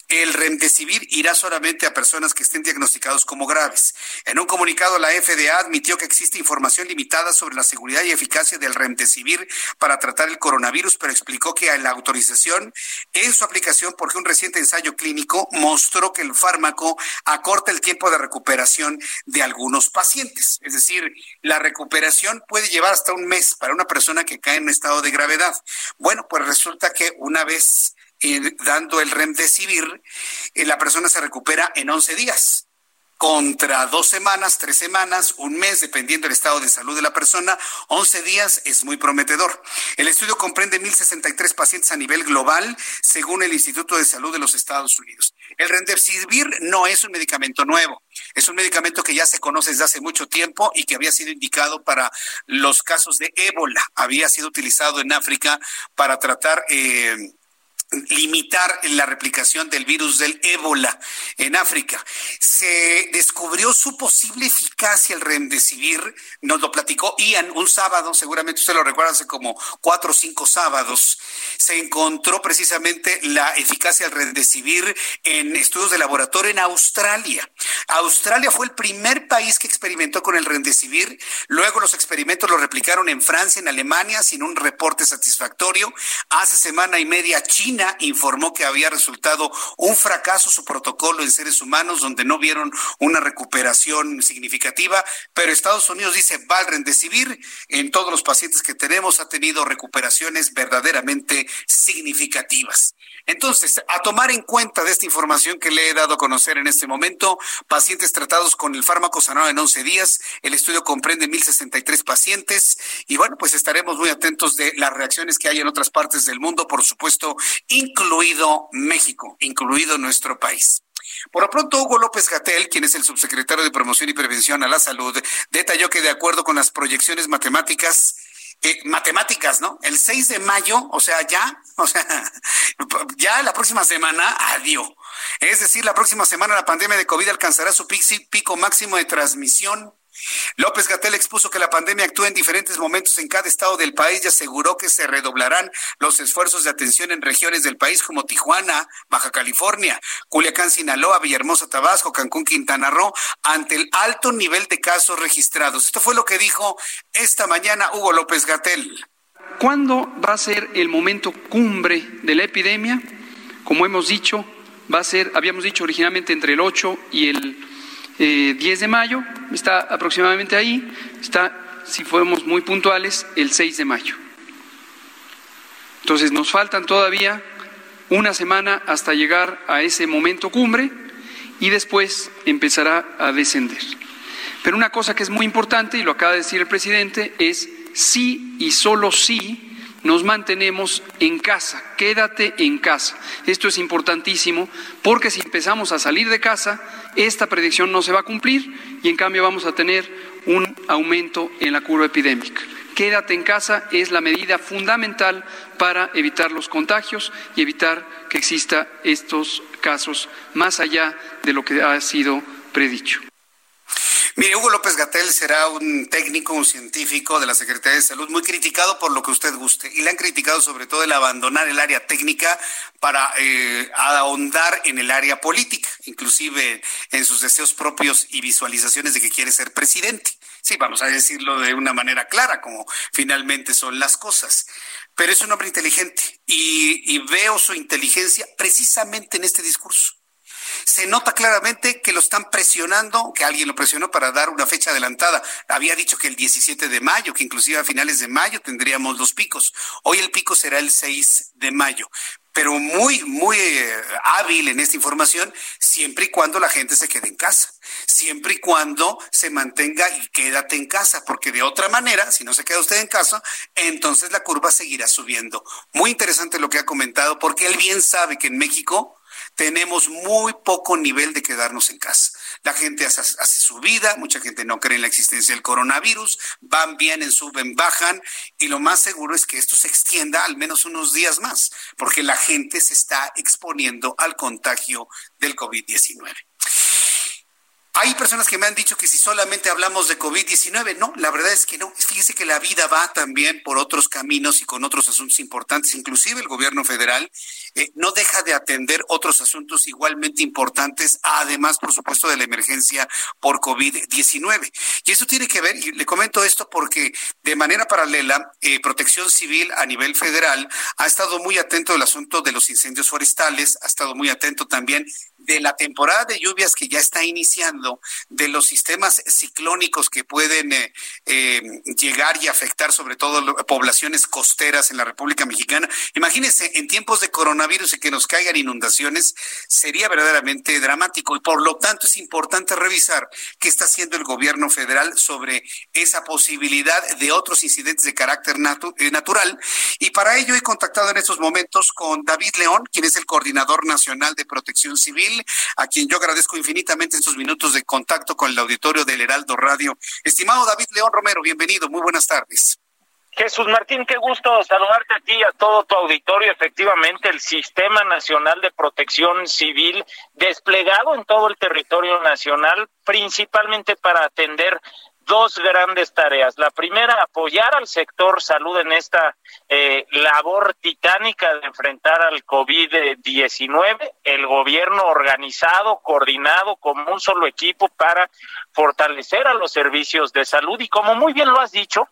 el remdesivir irá solamente a personas que estén diagnosticados como graves. En un comunicado, la FDA admitió que existe información limitada sobre la seguridad y eficacia del remdesivir para tratar el coronavirus, pero explicó que la autorización en su aplicación porque un reciente ensayo clínico mostró que el fármaco acorta el tiempo de recuperación de algunos pacientes. Es decir, la recuperación puede llevar hasta un mes para una persona que cae en un estado de gravedad. Bueno, pues resulta que una vez dando el remdesivir, eh, la persona se recupera en 11 días contra dos semanas, tres semanas, un mes, dependiendo del estado de salud de la persona, 11 días es muy prometedor. El estudio comprende 1.063 pacientes a nivel global, según el Instituto de Salud de los Estados Unidos. El Remdesivir no es un medicamento nuevo, es un medicamento que ya se conoce desde hace mucho tiempo y que había sido indicado para los casos de ébola. Había sido utilizado en África para tratar... Eh, limitar la replicación del virus del ébola en África. Se descubrió su posible eficacia el remdesivir, nos lo platicó Ian un sábado, seguramente usted lo recuerda hace como cuatro o cinco sábados, se encontró precisamente la eficacia del remdesivir en estudios de laboratorio en Australia. Australia fue el primer país que experimentó con el remdesivir, luego los experimentos los replicaron en Francia, en Alemania, sin un reporte satisfactorio. Hace semana y media China informó que había resultado un fracaso su protocolo en seres humanos, donde no vieron una recuperación significativa, pero Estados Unidos dice, va al civil en todos los pacientes que tenemos ha tenido recuperaciones verdaderamente significativas. Entonces, a tomar en cuenta de esta información que le he dado a conocer en este momento, pacientes tratados con el fármaco sanado en 11 días, el estudio comprende 1.063 pacientes y bueno, pues estaremos muy atentos de las reacciones que hay en otras partes del mundo, por supuesto, incluido México, incluido nuestro país. Por lo pronto, Hugo López Gatel, quien es el subsecretario de Promoción y Prevención a la Salud, detalló que de acuerdo con las proyecciones matemáticas, eh, matemáticas, ¿no? El 6 de mayo, o sea, ya, (laughs) o sea, ya la próxima semana, adiós. Es decir, la próxima semana la pandemia de COVID alcanzará su pico máximo de transmisión. López Gatel expuso que la pandemia actúa en diferentes momentos en cada estado del país y aseguró que se redoblarán los esfuerzos de atención en regiones del país como Tijuana, Baja California, Culiacán, Sinaloa, Villahermosa, Tabasco, Cancún, Quintana Roo, ante el alto nivel de casos registrados. Esto fue lo que dijo esta mañana Hugo López Gatel. ¿Cuándo va a ser el momento cumbre de la epidemia? Como hemos dicho, va a ser, habíamos dicho originalmente entre el 8 y el 10 eh, de mayo, está aproximadamente ahí, está, si fuéramos muy puntuales, el 6 de mayo. Entonces nos faltan todavía una semana hasta llegar a ese momento cumbre y después empezará a descender. Pero una cosa que es muy importante, y lo acaba de decir el presidente, es sí y solo sí nos mantenemos en casa, quédate en casa. Esto es importantísimo porque si empezamos a salir de casa, esta predicción no se va a cumplir y en cambio vamos a tener un aumento en la curva epidémica. Quédate en casa es la medida fundamental para evitar los contagios y evitar que exista estos casos más allá de lo que ha sido predicho. Mire, Hugo López Gatel será un técnico, un científico de la Secretaría de Salud, muy criticado por lo que usted guste. Y le han criticado sobre todo el abandonar el área técnica para eh, ahondar en el área política, inclusive en sus deseos propios y visualizaciones de que quiere ser presidente. Sí, vamos a decirlo de una manera clara, como finalmente son las cosas. Pero es un hombre inteligente y veo su inteligencia precisamente en este discurso se nota claramente que lo están presionando, que alguien lo presionó para dar una fecha adelantada. Había dicho que el 17 de mayo, que inclusive a finales de mayo tendríamos los picos. Hoy el pico será el 6 de mayo pero muy, muy eh, hábil en esta información, siempre y cuando la gente se quede en casa, siempre y cuando se mantenga y quédate en casa, porque de otra manera, si no se queda usted en casa, entonces la curva seguirá subiendo. Muy interesante lo que ha comentado, porque él bien sabe que en México tenemos muy poco nivel de quedarnos en casa. La gente hace, su vida, mucha gente no cree en la existencia del coronavirus, van, vienen, suben, bajan, y lo más seguro es que esto se extienda al menos unos días más, porque la gente se está exponiendo al contagio del COVID-19. Hay personas que me han dicho que si solamente hablamos de COVID-19, no, la verdad es que no. Fíjese que la vida va también por otros caminos y con otros asuntos importantes. Inclusive el gobierno federal eh, no deja de atender otros asuntos igualmente importantes, además, por supuesto, de la emergencia por COVID-19. Y eso tiene que ver, y le comento esto porque de manera paralela, eh, Protección Civil a nivel federal ha estado muy atento al asunto de los incendios forestales, ha estado muy atento también de la temporada de lluvias que ya está iniciando, de los sistemas ciclónicos que pueden eh, eh, llegar y afectar sobre todo poblaciones costeras en la República Mexicana. Imagínense, en tiempos de coronavirus y que nos caigan inundaciones, sería verdaderamente dramático y por lo tanto es importante revisar qué está haciendo el gobierno federal sobre esa posibilidad de otros incidentes de carácter eh, natural. Y para ello he contactado en estos momentos con David León, quien es el coordinador nacional de protección civil a quien yo agradezco infinitamente en sus minutos de contacto con el auditorio del Heraldo Radio. Estimado David León Romero, bienvenido, muy buenas tardes. Jesús Martín, qué gusto saludarte a ti y a todo tu auditorio. Efectivamente, el Sistema Nacional de Protección Civil desplegado en todo el territorio nacional, principalmente para atender dos grandes tareas. La primera, apoyar al sector salud en esta eh, labor titánica de enfrentar al COVID-19, el gobierno organizado, coordinado como un solo equipo para fortalecer a los servicios de salud y como muy bien lo has dicho,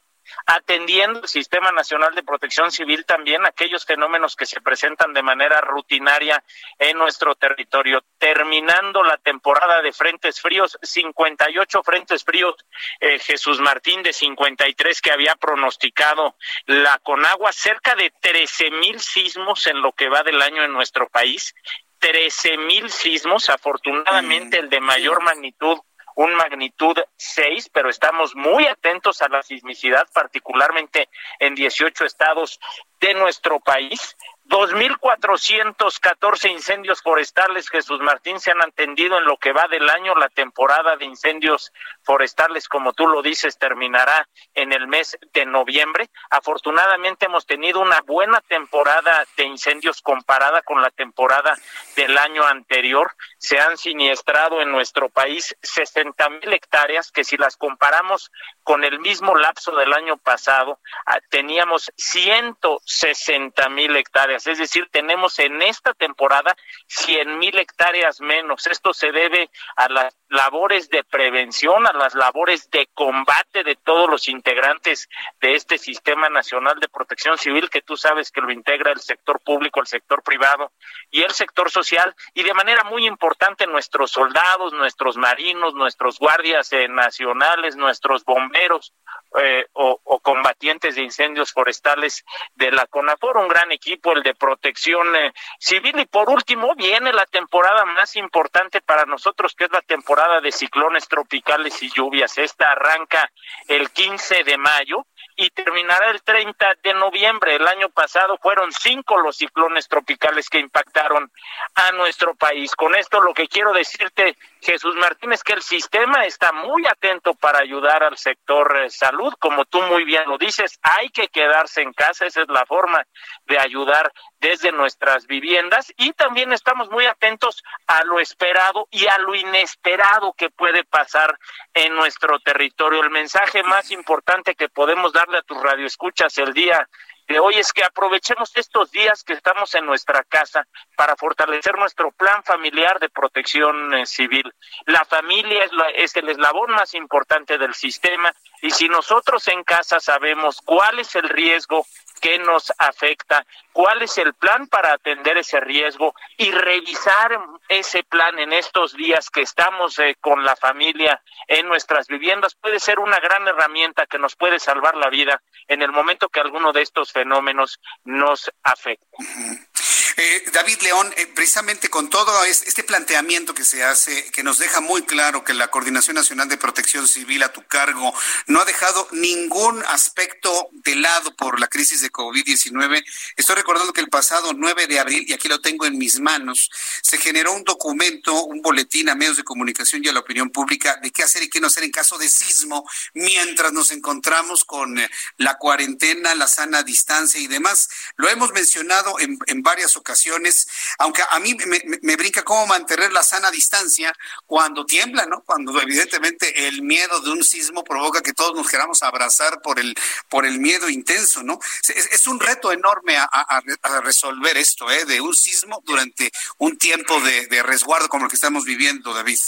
atendiendo el Sistema Nacional de Protección Civil también aquellos fenómenos que se presentan de manera rutinaria en nuestro territorio. Terminando la temporada de frentes fríos, 58 frentes fríos, eh, Jesús Martín de 53 que había pronosticado la Conagua, cerca de 13 mil sismos en lo que va del año en nuestro país. 13 mil sismos, afortunadamente mm, el de mayor magnitud un magnitud 6, pero estamos muy atentos a la sismicidad, particularmente en 18 estados de nuestro país. 2.414 incendios forestales, Jesús Martín, se han atendido en lo que va del año. La temporada de incendios forestales, como tú lo dices, terminará en el mes de noviembre. Afortunadamente hemos tenido una buena temporada de incendios comparada con la temporada del año anterior. Se han siniestrado en nuestro país 60 mil hectáreas, que si las comparamos con el mismo lapso del año pasado, ah, teníamos 160 mil es decir, tenemos en esta temporada 100 mil hectáreas menos. Esto se debe a las labores de prevención, a las labores de combate de todos los integrantes de este Sistema Nacional de Protección Civil, que tú sabes que lo integra el sector público, el sector privado y el sector social, y de manera muy importante nuestros soldados, nuestros marinos, nuestros guardias eh, nacionales, nuestros bomberos, eh, o, combatientes de incendios forestales de la CONAFOR, un gran equipo, el de protección eh, civil. Y por último, viene la temporada más importante para nosotros, que es la temporada de ciclones tropicales y lluvias. Esta arranca el 15 de mayo y terminará el 30 de noviembre. El año pasado fueron cinco los ciclones tropicales que impactaron a nuestro país. Con esto lo que quiero decirte, Jesús Martín, es que el sistema está muy atento para ayudar al sector eh, salud. Como tú muy bien lo dices, hay que quedarse en casa, esa es la forma de ayudar desde nuestras viviendas y también estamos muy atentos a lo esperado y a lo inesperado que puede pasar en nuestro territorio. El mensaje más importante que podemos darle a tus radioescuchas el día de hoy es que aprovechemos estos días que estamos en nuestra casa para fortalecer nuestro plan familiar de protección eh, civil. La familia es, es el eslabón más importante del sistema y si nosotros en casa sabemos cuál es el riesgo qué nos afecta, cuál es el plan para atender ese riesgo y revisar ese plan en estos días que estamos eh, con la familia en nuestras viviendas puede ser una gran herramienta que nos puede salvar la vida en el momento que alguno de estos fenómenos nos afecte. Eh, David León, eh, precisamente con todo este planteamiento que se hace, que nos deja muy claro que la Coordinación Nacional de Protección Civil a tu cargo no ha dejado ningún aspecto de lado por la crisis de COVID-19. Estoy recordando que el pasado 9 de abril, y aquí lo tengo en mis manos, se generó un documento, un boletín a medios de comunicación y a la opinión pública de qué hacer y qué no hacer en caso de sismo mientras nos encontramos con eh, la cuarentena, la sana distancia y demás. Lo hemos mencionado en, en varias ocasiones ocasiones, aunque a mí me, brinca cómo mantener la sana distancia cuando tiembla, ¿no? Cuando evidentemente el miedo de un sismo provoca que todos nos queramos abrazar por el, por el miedo intenso, ¿no? Es, un reto enorme a, resolver esto, ¿eh? De un sismo durante un tiempo de, de resguardo como el que estamos viviendo, David.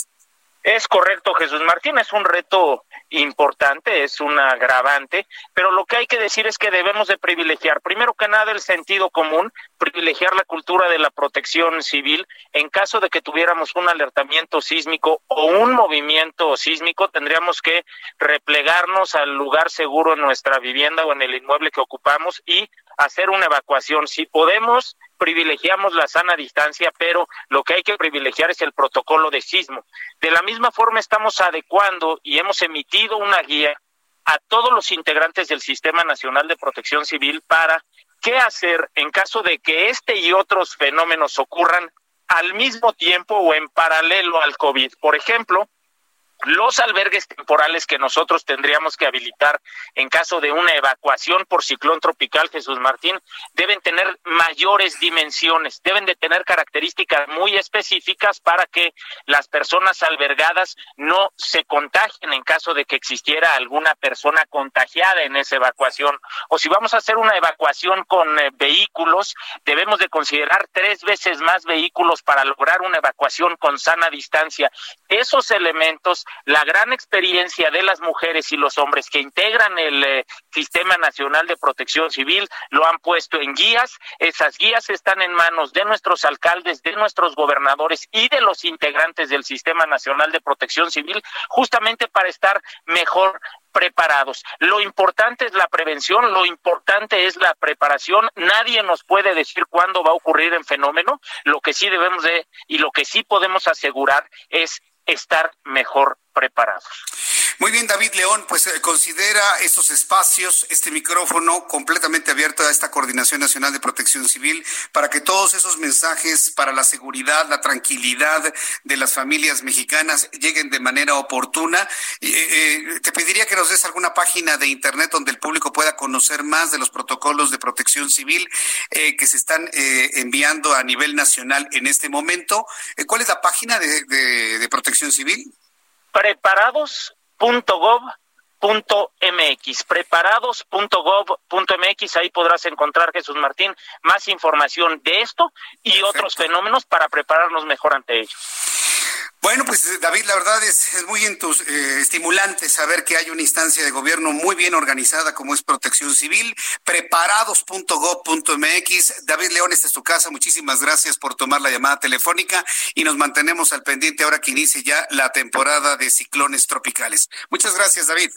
Es correcto, Jesús Martín, es un reto importante, es un agravante, pero lo que hay que decir es que debemos de privilegiar, primero que nada, el sentido común, privilegiar la cultura de la protección civil. En caso de que tuviéramos un alertamiento sísmico o un movimiento sísmico, tendríamos que replegarnos al lugar seguro en nuestra vivienda o en el inmueble que ocupamos y hacer una evacuación. Si podemos, privilegiamos la sana distancia, pero lo que hay que privilegiar es el protocolo de sismo. De la misma forma estamos adecuando y hemos emitido una guía a todos los integrantes del Sistema Nacional de Protección Civil para qué hacer en caso de que este y otros fenómenos ocurran al mismo tiempo o en paralelo al COVID. Por ejemplo, los albergues temporales que nosotros tendríamos que habilitar en caso de una evacuación por ciclón tropical Jesús Martín deben tener mayores dimensiones, deben de tener características muy específicas para que las personas albergadas no se contagien en caso de que existiera alguna persona contagiada en esa evacuación. O si vamos a hacer una evacuación con eh, vehículos, debemos de considerar tres veces más vehículos para lograr una evacuación con sana distancia. Esos elementos la gran experiencia de las mujeres y los hombres que integran el eh, Sistema Nacional de Protección Civil lo han puesto en guías. Esas guías están en manos de nuestros alcaldes, de nuestros gobernadores y de los integrantes del Sistema Nacional de Protección Civil, justamente para estar mejor preparados. Lo importante es la prevención, lo importante es la preparación. Nadie nos puede decir cuándo va a ocurrir el fenómeno. Lo que sí debemos de y lo que sí podemos asegurar es estar mejor preparados. Muy bien, David León, pues eh, considera estos espacios, este micrófono completamente abierto a esta Coordinación Nacional de Protección Civil para que todos esos mensajes para la seguridad, la tranquilidad de las familias mexicanas lleguen de manera oportuna. Eh, eh, te pediría que nos des alguna página de internet donde el público pueda conocer más de los protocolos de protección civil que se están enviando a nivel nacional en este momento. ¿Cuál es la página de, de, de protección civil? Preparados .gov.mx, preparados.gov.mx, ahí podrás encontrar, Jesús Martín, más información de esto y otros fenómenos para prepararnos mejor ante ellos. Bueno, pues David, la verdad es, es muy eh, estimulante saber que hay una instancia de gobierno muy bien organizada como es Protección Civil, preparados.gov.mx. David León, esta es tu casa. Muchísimas gracias por tomar la llamada telefónica y nos mantenemos al pendiente ahora que inicie ya la temporada de ciclones tropicales. Muchas gracias, David.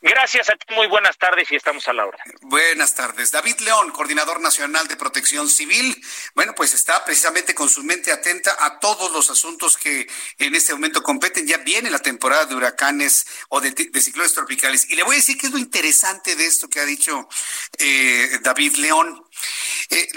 Gracias a ti, muy buenas tardes y estamos a la hora. Buenas tardes. David León, coordinador nacional de protección civil. Bueno, pues está precisamente con su mente atenta a todos los asuntos que en este momento competen. Ya viene la temporada de huracanes o de, ciclones tropicales. Y le voy a decir que es lo interesante de esto que ha dicho eh, David León. Eh,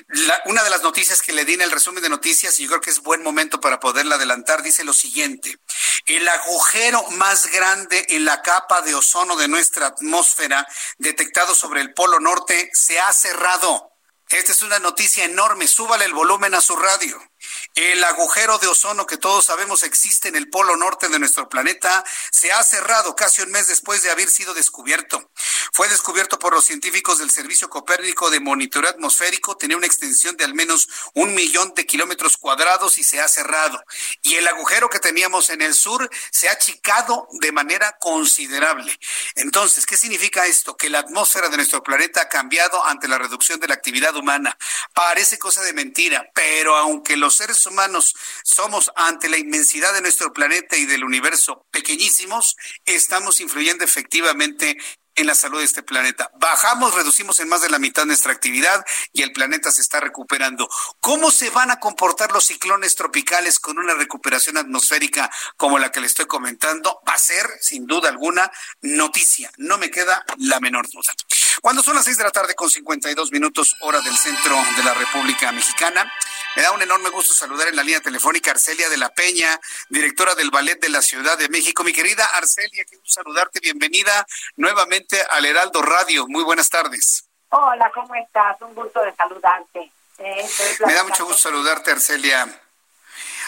una de las noticias que le di en el resumen de noticias, y yo creo que es buen momento para poderla adelantar, dice lo siguiente. El agujero más grande en la capa de ozono de nuestra atmósfera detectado sobre el Polo Norte se ha cerrado. Esta es una noticia enorme. Súbale el volumen a su radio. El agujero de ozono que todos sabemos existe en el polo norte de nuestro planeta se ha cerrado casi un mes después de haber sido descubierto. Fue descubierto por los científicos del Servicio Copérnico de Monitoreo Atmosférico, tenía una extensión de al menos un millón de kilómetros cuadrados y se ha cerrado. Y el agujero que teníamos en el sur se ha achicado de manera considerable. Entonces, ¿qué significa esto? Que la atmósfera de nuestro planeta ha cambiado ante la reducción de la actividad humana. Parece cosa de mentira, pero aunque los seres humanos somos ante la inmensidad de nuestro planeta y del universo pequeñísimos, estamos influyendo efectivamente en la salud de este planeta. Bajamos, reducimos en más de la mitad nuestra actividad y el planeta se está recuperando. ¿Cómo se van a comportar los ciclones tropicales con una recuperación atmosférica como la que le estoy comentando? Va a ser, sin duda alguna, noticia. No me queda la menor duda. Cuando son las seis de la tarde con 52 minutos hora del centro de la República Mexicana, me da un enorme gusto saludar en la línea telefónica Arcelia de la Peña, directora del Ballet de la Ciudad de México. Mi querida Arcelia, quiero saludarte. Bienvenida nuevamente al Heraldo Radio. Muy buenas tardes. Hola, ¿cómo estás? Un gusto de saludarte. Eh, me da mucho gusto saludarte, Arcelia.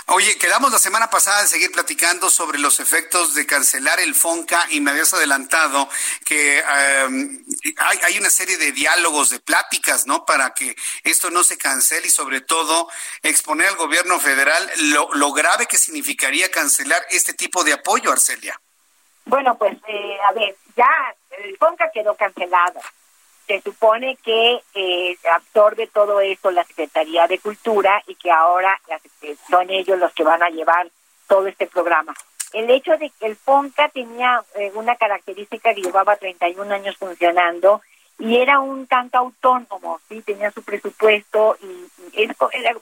Oye, quedamos la semana pasada de seguir platicando sobre los efectos de cancelar el FONCA y me habías adelantado que em, hay, una serie de diálogos, de pláticas, ¿no? Para que esto no se cancele y sobre todo exponer al gobierno federal lo, lo grave que significaría cancelar este tipo de apoyo, Arcelia. Bueno, pues eh, a ver, ya el FONCA quedó cancelado se supone que eh, absorbe todo esto la Secretaría de Cultura y que ahora son ellos los que van a llevar todo este programa. El hecho de que el FONCA tenía eh, una característica que llevaba 31 años funcionando y era un tanto autónomo, sí, tenía su presupuesto y, esto era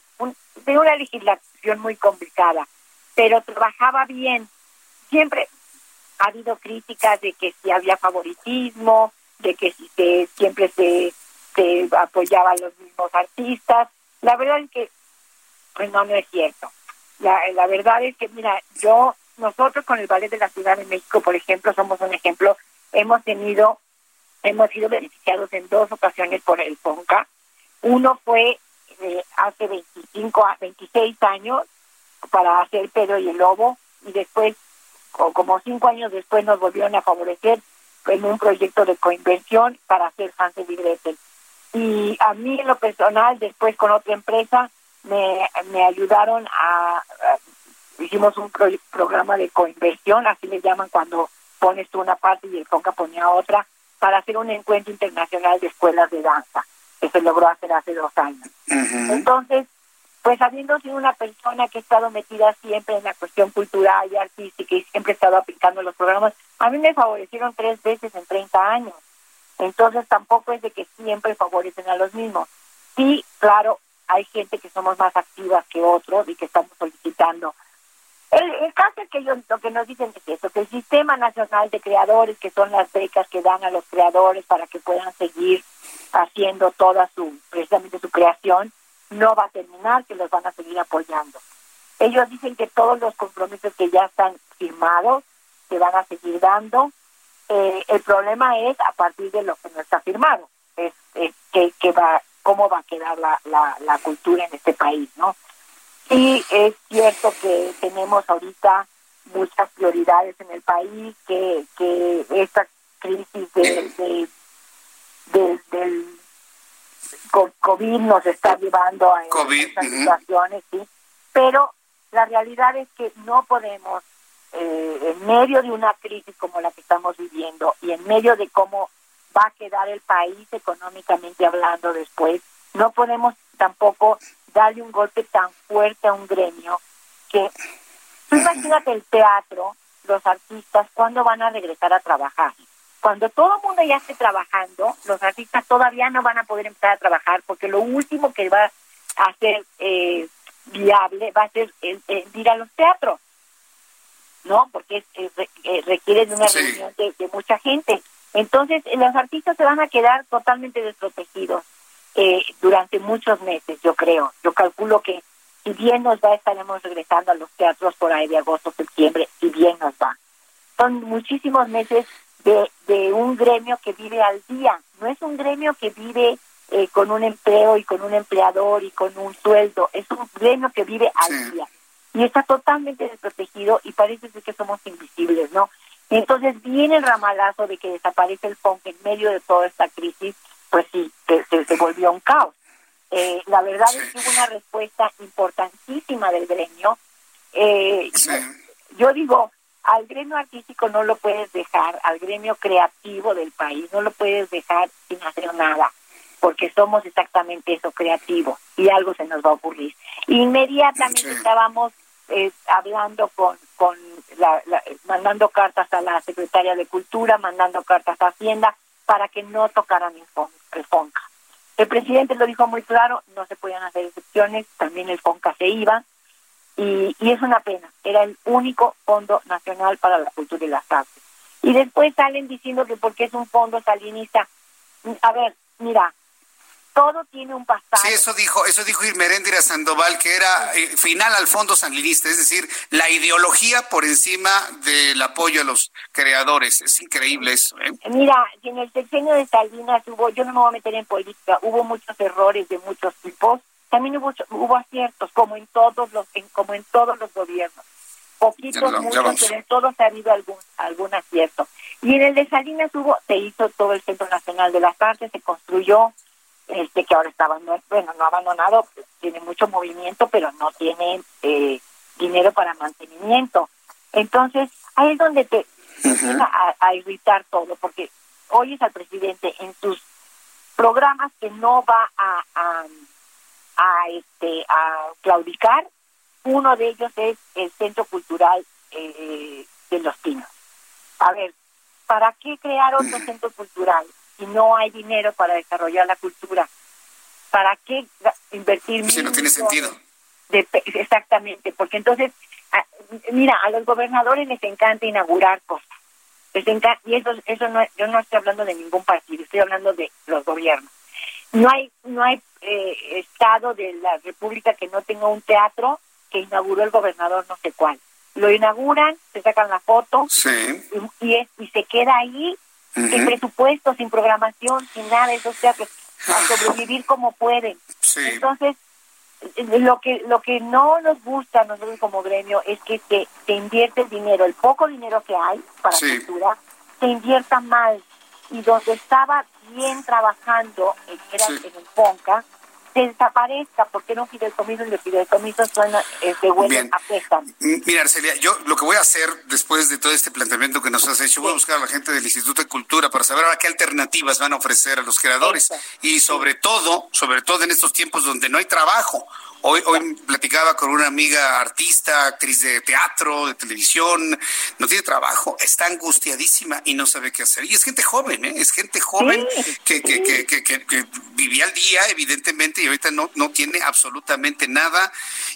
tenía una legislación muy complicada, pero trabajaba bien. Siempre ha habido críticas de que si había favoritismo, de que se, siempre se, se apoyaba a los mismos artistas. La verdad es que, pues no, no es cierto. La, verdad es que, mira, yo, nosotros con el Ballet de la Ciudad de México, por ejemplo, somos un ejemplo, hemos tenido, hemos sido beneficiados en dos ocasiones por el FONCA. Uno fue eh, hace 25, 26 años para hacer Pedro y el Lobo, y después, o como cinco años después, nos volvieron a favorecer en un proyecto de coinversión para hacer Hansel y Gretel. Y a mí en lo personal, después con otra empresa, me, me ayudaron a, hicimos un programa de coinversión, así le llaman cuando pones tú una parte y el FONCA ponía otra, para hacer un encuentro internacional de escuelas de danza, que se logró hacer hace dos años. Entonces, pues habiendo sido una persona que ha estado metida siempre en la cuestión cultural y artística y siempre ha estado aplicando los programas, a mí me favorecieron tres veces en 30 años. Entonces tampoco es de que siempre favorecen a los mismos. Sí, claro, hay gente que somos más activas que otros y que estamos solicitando El, caso es que ellos lo que nos dicen es eso, que el Sistema Nacional de Creadores, que son las becas que dan a los creadores para que puedan seguir haciendo toda su, precisamente su creación, no va a terminar, que los van a seguir apoyando. Ellos dicen que todos los compromisos que ya están firmados se van a seguir dando. Eh, el problema es a partir de lo que no está firmado, es, que, que, va, cómo va a quedar la, la, cultura en este país, ¿no? Sí, es cierto que tenemos ahorita muchas prioridades en el país, que, que esta crisis de, del COVID nos está llevando a estas situaciones, sí, pero la realidad es que no podemos, eh, en medio de una crisis como la que estamos viviendo y en medio de cómo va a quedar el país económicamente hablando después, no podemos tampoco darle un golpe tan fuerte a un gremio que, imagínate el teatro, los artistas, ¿cuándo van a regresar a trabajar? Cuando todo el mundo ya esté trabajando, los artistas todavía no van a poder empezar a trabajar porque lo último que va a ser eh, viable va a ser el, ir a los teatros, ¿no? Porque eh, requiere de una reunión de, mucha gente. Entonces, los artistas se van a quedar totalmente desprotegidos eh, durante muchos meses, yo creo. Yo calculo que si bien nos va, estaremos regresando a los teatros por ahí de agosto, septiembre, si bien nos va. Son muchísimos meses de, de un gremio que vive al día, no es un gremio que vive eh, con un empleo y con un empleador y con un sueldo. Es un gremio que vive al día y está totalmente desprotegido y parece que somos invisibles, ¿no? Entonces viene el ramalazo de que desaparece el FONC en medio de toda esta crisis, pues sí, se, se volvió un caos. Eh, la verdad es que hubo una respuesta importantísima del gremio. Eh, yo digo, al gremio artístico no lo puedes dejar, al gremio creativo del país no lo puedes dejar sin hacer nada porque somos exactamente eso, creativos, y algo se nos va a ocurrir. Inmediatamente estábamos eh, hablando con, con la, mandando cartas a la secretaria de Cultura, mandando cartas a Hacienda, para que no tocaran el, FONCA. El presidente lo dijo muy claro, no se podían hacer excepciones, también el FONCA se iba, y, y es una pena, era el único fondo nacional para la cultura y las artes. Y después salen diciendo que porque es un fondo salinista. A ver, mira, todo tiene un pasado. Sí, eso dijo, eso dijo Irmeréndira Sandoval, que era eh, final al fondo sanlinista, es decir, la ideología por encima del apoyo a los creadores. Es increíble eso. ¿eh? Mira, en el sexenio de Salinas hubo, yo no me voy a meter en política, hubo muchos errores de muchos tipos, también hubo, hubo aciertos, como en todos los, como en todos los gobiernos. Poquitos, muchos, pero en todos ha habido algún, algún acierto. Y en el de Salinas hubo, se hizo todo el Centro Nacional de las Artes, se construyó, este que ahora está bueno, no abandonado, tiene mucho movimiento, pero no tiene eh, dinero para mantenimiento. Entonces, ahí es donde te empieza a, irritar todo, porque oyes al presidente en sus programas que no va a, a, este a claudicar. Uno de ellos es el Centro Cultural eh, de los Pinos. A ver, ¿para qué crear otro (laughs) centro cultural? si no hay dinero para desarrollar la cultura, ¿para qué invertir? Si no tiene sentido. exactamente, porque entonces, mira, a los gobernadores les encanta inaugurar cosas. Les y eso, eso no, yo no estoy hablando de ningún partido, estoy hablando de los gobiernos. No hay, no hay eh, estado de la República que no tenga un teatro que inauguró el gobernador no sé cuál. Lo inauguran, se sacan la foto y, y, y se queda ahí sin presupuesto, sin programación, sin nada, esos teatros, a sobrevivir como pueden. Entonces, lo que lo que no nos gusta a nosotros como gremio es que se, invierte el dinero, el poco dinero que hay para cultura, se invierta mal. Y donde estaba bien trabajando, era en el PONCA, desaparezca porque no fideicomisos y los fideicomisos son, este, huelen, apestan. Mira, Arcelia, yo lo que voy a hacer después de todo este planteamiento que nos has hecho, voy a buscar a la gente del Instituto de Cultura para saber ahora qué alternativas van a ofrecer a los creadores. Y sobre todo, sobre todo en estos tiempos donde no hay trabajo Hoy, hoy platicaba con una amiga artista, actriz de teatro, de televisión, no tiene trabajo, está angustiadísima y no sabe qué hacer. Y es gente joven, ¿eh? es gente joven que, que, que, que, vivía al día, evidentemente, y ahorita no, no tiene absolutamente nada.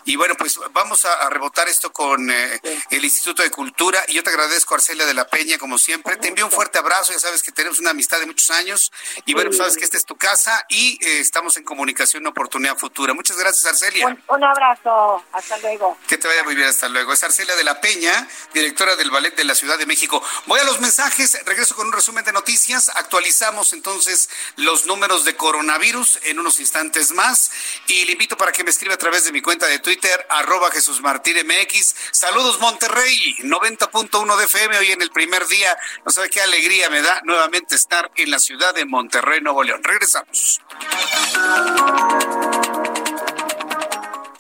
Y bueno, pues vamos a, rebotar esto con eh, el Instituto de Cultura. Y yo te agradezco, Arcelia de la Peña, como siempre. Te envío un fuerte abrazo, ya sabes que tenemos una amistad de muchos años. Y bueno, pues sabes que esta es tu casa y eh, estamos en comunicación, una oportunidad futura. Muchas gracias, Arcelia. Un, abrazo, hasta luego. Que te vaya muy bien, hasta luego. Es Arcelia de la Peña, directora del Ballet de la Ciudad de México. Voy a los mensajes, regreso con un resumen de noticias. Actualizamos entonces los números de coronavirus en unos instantes más. Y le invito para que me escriba a través de mi cuenta de Twitter, arroba Jesús Martín MX. Saludos, Monterrey, 90.1 de FM hoy en el primer día. No sabe qué alegría me da nuevamente estar en la ciudad de Monterrey, Nuevo León. Regresamos.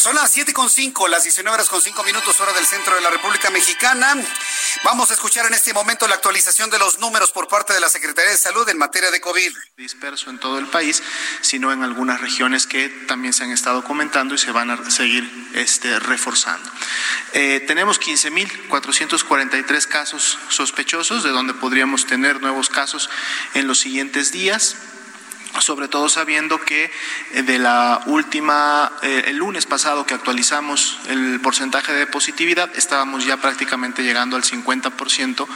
Son las siete con cinco, las 19 horas con cinco minutos, hora del centro de la República Mexicana. Vamos a escuchar en este momento la actualización de los números por parte de la Secretaría de Salud en materia de COVID. Disperso en todo el país, sino en algunas regiones que también se han estado comentando y se van a seguir este, reforzando. Eh, tenemos 15.443 casos sospechosos, de donde podríamos tener nuevos casos en los siguientes días sobre todo sabiendo que eh, de la última, eh, el lunes pasado que actualizamos el porcentaje de positividad, estábamos ya prácticamente llegando al 50%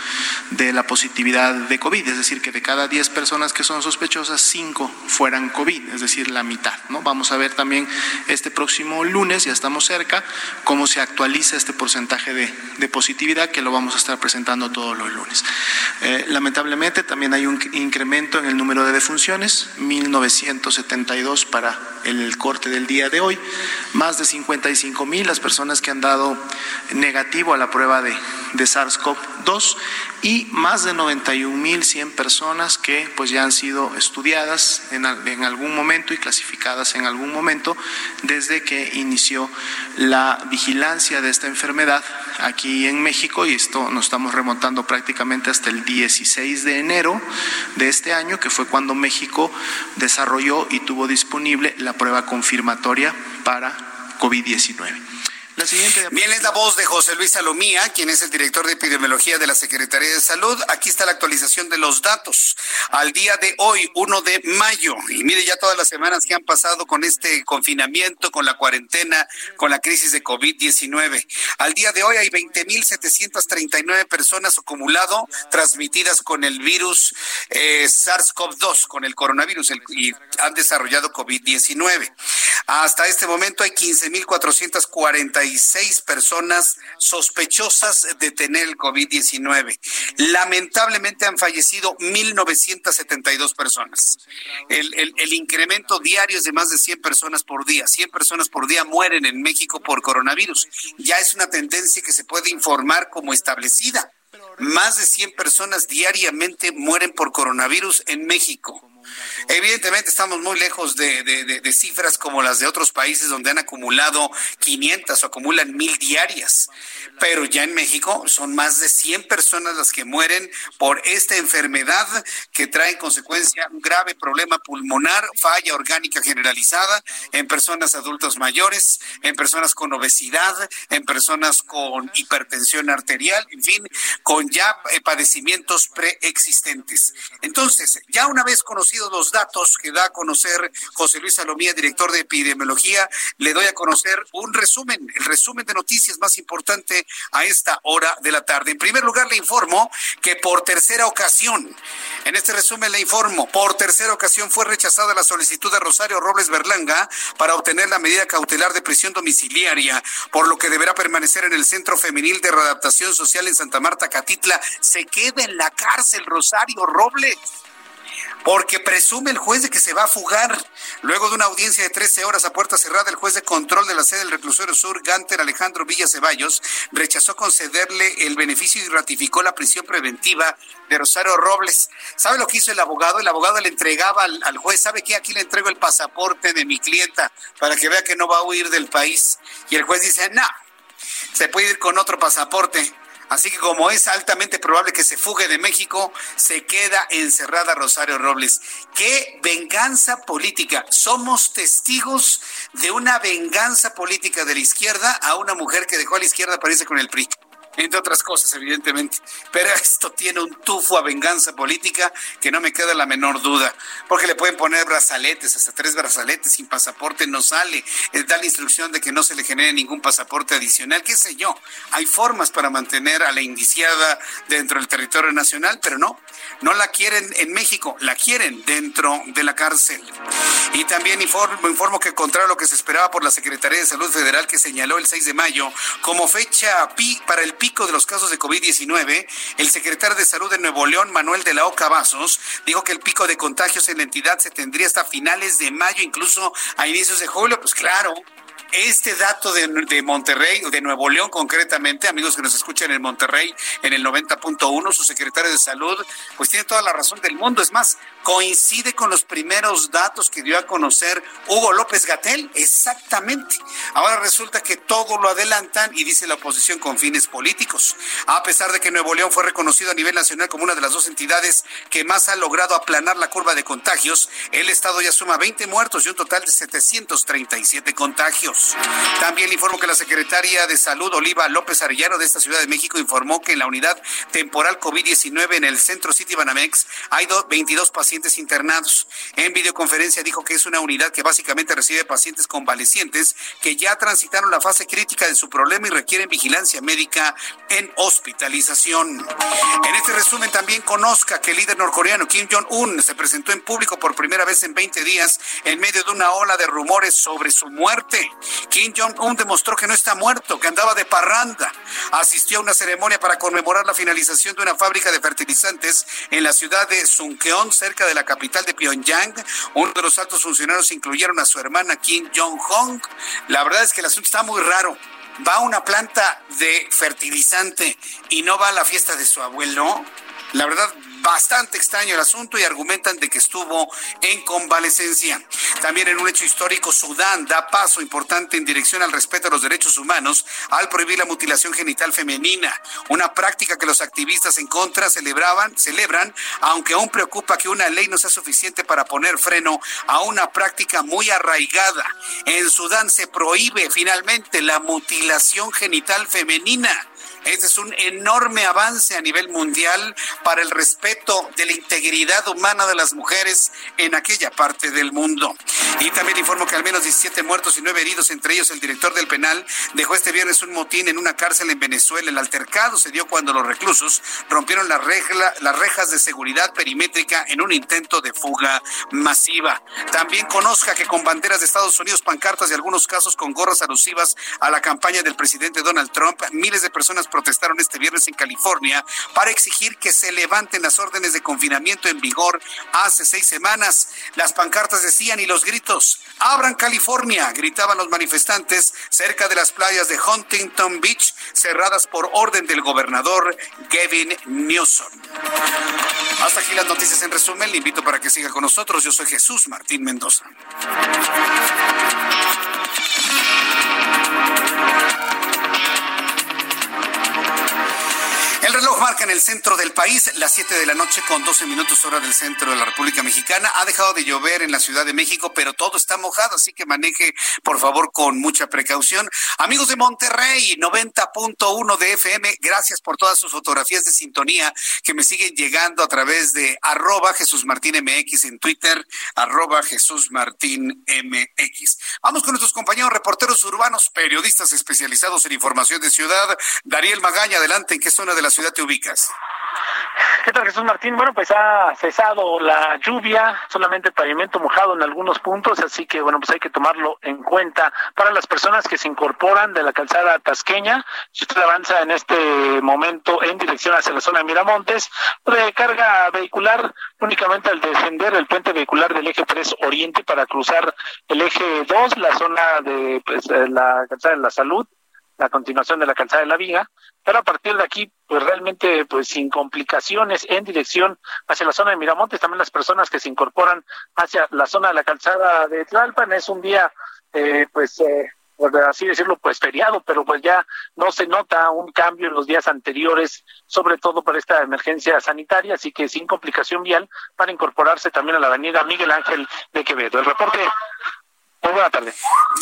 de la positividad de COVID, es decir, que de cada 10 personas que son sospechosas, 5 fueran COVID, es decir, la mitad. ¿no? Vamos a ver también este próximo lunes, ya estamos cerca, cómo se actualiza este porcentaje de, positividad, que lo vamos a estar presentando todos los lunes. Eh, lamentablemente también hay un incremento en el número de defunciones, 1972 para el corte del día de hoy, más de 55 mil las personas que han dado negativo a la prueba de, de SARS-CoV-2 y más de 91 mil 100 personas que pues ya han sido estudiadas en, en algún momento y clasificadas en algún momento desde que inició la vigilancia de esta enfermedad aquí en México y esto nos estamos remontando prácticamente hasta el 16 de enero de este año, que fue cuando México desarrolló y tuvo disponible la prueba confirmatoria para COVID-19. Bien, es la voz de José Luis Salomía, quien es el director de epidemiología de la Secretaría de Salud. Aquí está la actualización de los datos. Al día de hoy, 1 de mayo, y mire ya todas las semanas que han pasado con este confinamiento, con la cuarentena, con la crisis de COVID-19. Al día de hoy hay 20.739 personas acumulado transmitidas con el virus eh, SARS-CoV-2, con el coronavirus, y han desarrollado COVID-19. Hasta este momento hay 15.440 seis personas sospechosas de tener el COVID-19. Lamentablemente han fallecido 1.972 personas. El, el, el incremento diario es de más de 100 personas por día. 100 personas por día mueren en México por coronavirus. Ya es una tendencia que se puede informar como establecida. Más de 100 personas diariamente mueren por coronavirus en México. Evidentemente estamos muy lejos de, cifras como las de otros países donde han acumulado 500 o acumulan mil diarias, pero ya en México son más de 100 personas las que mueren por esta enfermedad que trae en consecuencia un grave problema pulmonar, falla orgánica generalizada en personas adultos mayores, en personas con obesidad, en personas con hipertensión arterial, en fin, con ya eh, padecimientos preexistentes. Entonces, ya una vez conocidos los datos que da a conocer José Luis Salomía, director de epidemiología, le doy a conocer un resumen, el resumen de noticias más importante a esta hora de la tarde. En primer lugar, le informo que por tercera ocasión, en este resumen le informo, por tercera ocasión fue rechazada la solicitud de Rosario Robles Berlanga para obtener la medida cautelar de prisión domiciliaria, por lo que deberá permanecer en el Centro Femenil de Readaptación Social en Santa Marta, Catitla. Se queda en la cárcel Rosario Robles. Porque presume el juez de que se va a fugar. Luego de una audiencia de 13 horas a puerta cerrada, el juez de control de la sede del reclusorio sur, Ganter Alejandro Villa Ceballos, rechazó concederle el beneficio y ratificó la prisión preventiva de Rosario Robles. ¿Sabe lo que hizo el abogado? El abogado le entregaba al, juez, ¿sabe qué? Aquí le entrego el pasaporte de mi clienta para que vea que no va a huir del país. Y el juez dice, no, se puede ir con otro pasaporte. Así que como es altamente probable que se fugue de México, se queda encerrada Rosario Robles. ¡Qué venganza política! Somos testigos de una venganza política de la izquierda a una mujer que dejó a la izquierda, parece, con el PRI entre otras cosas, evidentemente. Pero esto tiene un tufo a venganza política que no me queda la menor duda, porque le pueden poner brazaletes, hasta tres brazaletes sin pasaporte no sale, da la instrucción de que no se le genere ningún pasaporte adicional, qué sé yo. Hay formas para mantener a la indiciada dentro del territorio nacional, pero no, no la quieren en México, la quieren dentro de la cárcel. Y también informo, informo que contrario a lo que se esperaba por la Secretaría de Salud Federal que señaló el 6 de mayo como fecha pi para el pico de los casos de COVID-19, el secretario de Salud de Nuevo León, Manuel de la Oca Vasos, dijo que el pico de contagios en la entidad se tendría hasta finales de mayo, incluso a inicios de julio. Pues claro, este dato de, de, Monterrey, de Nuevo León concretamente, amigos que nos escuchan en Monterrey en el 90.1, su secretario de salud, pues tiene toda la razón del mundo. Es más, coincide con los primeros datos que dio a conocer Hugo López Gatel, exactamente. Ahora resulta que todo lo adelantan y dice la oposición con fines políticos. A pesar de que Nuevo León fue reconocido a nivel nacional como una de las dos entidades que más ha logrado aplanar la curva de contagios, el estado ya suma 20 muertos y un total de 737 contagios. También le informo que la secretaria de Salud, Oliva López Arellano, de esta Ciudad de México, informó que en la unidad temporal COVID-19 en el centro City Banamex hay 22 pacientes internados. En videoconferencia dijo que es una unidad que básicamente recibe pacientes convalecientes que ya transitaron la fase crítica de su problema y requieren vigilancia médica en hospitalización. En este resumen también conozca que el líder norcoreano Kim Jong-un se presentó en público por primera vez en 20 días en medio de una ola de rumores sobre su muerte. Kim Jong-un demostró que no está muerto, que andaba de parranda. Asistió a una ceremonia para conmemorar la finalización de una fábrica de fertilizantes en la ciudad de Suncheon, cerca de la capital de Pyongyang. Uno de los altos funcionarios incluyeron a su hermana Kim Jong-hong. La verdad es que el asunto está muy raro va a una planta de fertilizante y no va a la fiesta de su abuelo, la verdad bastante extraño el asunto y argumentan de que estuvo en convalecencia. También en un hecho histórico, Sudán da paso importante en dirección al respeto a los derechos humanos al prohibir la mutilación genital femenina, una práctica que los activistas en contra celebraban, celebran, aunque aún preocupa que una ley no sea suficiente para poner freno a una práctica muy arraigada. En Sudán se prohíbe finalmente la mutilación genital femenina. Este es un enorme avance a nivel mundial para el respeto de la integridad humana de las mujeres en aquella parte del mundo. Y también informo que al menos 17 muertos y 9 heridos, entre ellos el director del penal, dejó este viernes un motín en una cárcel en Venezuela. El altercado se dio cuando los reclusos rompieron la regla, las rejas de seguridad perimétrica en un intento de fuga masiva. También conozca que con banderas de Estados Unidos, pancartas y algunos casos con gorras alusivas a la campaña del presidente Donald Trump, miles de personas protestaron este viernes en California para exigir que se levanten las órdenes de confinamiento en vigor hace seis semanas. Las pancartas decían y los gritos, abran California, gritaban los manifestantes cerca de las playas de Huntington Beach, cerradas por orden del gobernador Gavin Newsom. Hasta aquí las noticias en resumen. Le invito para que siga con nosotros. Yo soy Jesús Martín Mendoza. El reloj marca en el centro del país las 7 de la noche con 12 minutos hora del centro de la República Mexicana. Ha dejado de llover en la Ciudad de México, pero todo está mojado, así que maneje por favor con mucha precaución. Amigos de Monterrey, 90.1 de FM, gracias por todas sus fotografías de sintonía que me siguen llegando a través de arroba Jesús Martín MX en Twitter, arroba Jesús Martín MX. Vamos con nuestros compañeros reporteros urbanos, periodistas especializados en información de ciudad. Dariel Magaña, adelante, ¿en qué zona de la ciudad te ubicas? ¿Qué tal Jesús Martín? Bueno, pues ha cesado la lluvia, solamente pavimento mojado en algunos puntos, así que bueno, pues hay que tomarlo en cuenta para las personas que se incorporan de la calzada tasqueña. Si usted avanza en este momento en dirección hacia la zona de Miramontes, de carga vehicular únicamente al descender el puente vehicular del eje 3 Oriente para cruzar el eje 2, la zona de pues, la calzada de la salud, la continuación de la calzada de la Viga, pero a partir de aquí, pues realmente, pues sin complicaciones en dirección hacia la zona de Miramontes, también las personas que se incorporan hacia la zona de la calzada de Tlalpan, es un día, eh, pues, eh, por así decirlo, pues feriado, pero pues ya no se nota un cambio en los días anteriores, sobre todo por esta emergencia sanitaria, así que sin complicación vial para incorporarse también a la avenida Miguel Ángel de Quevedo. El reporte muy buena tarde.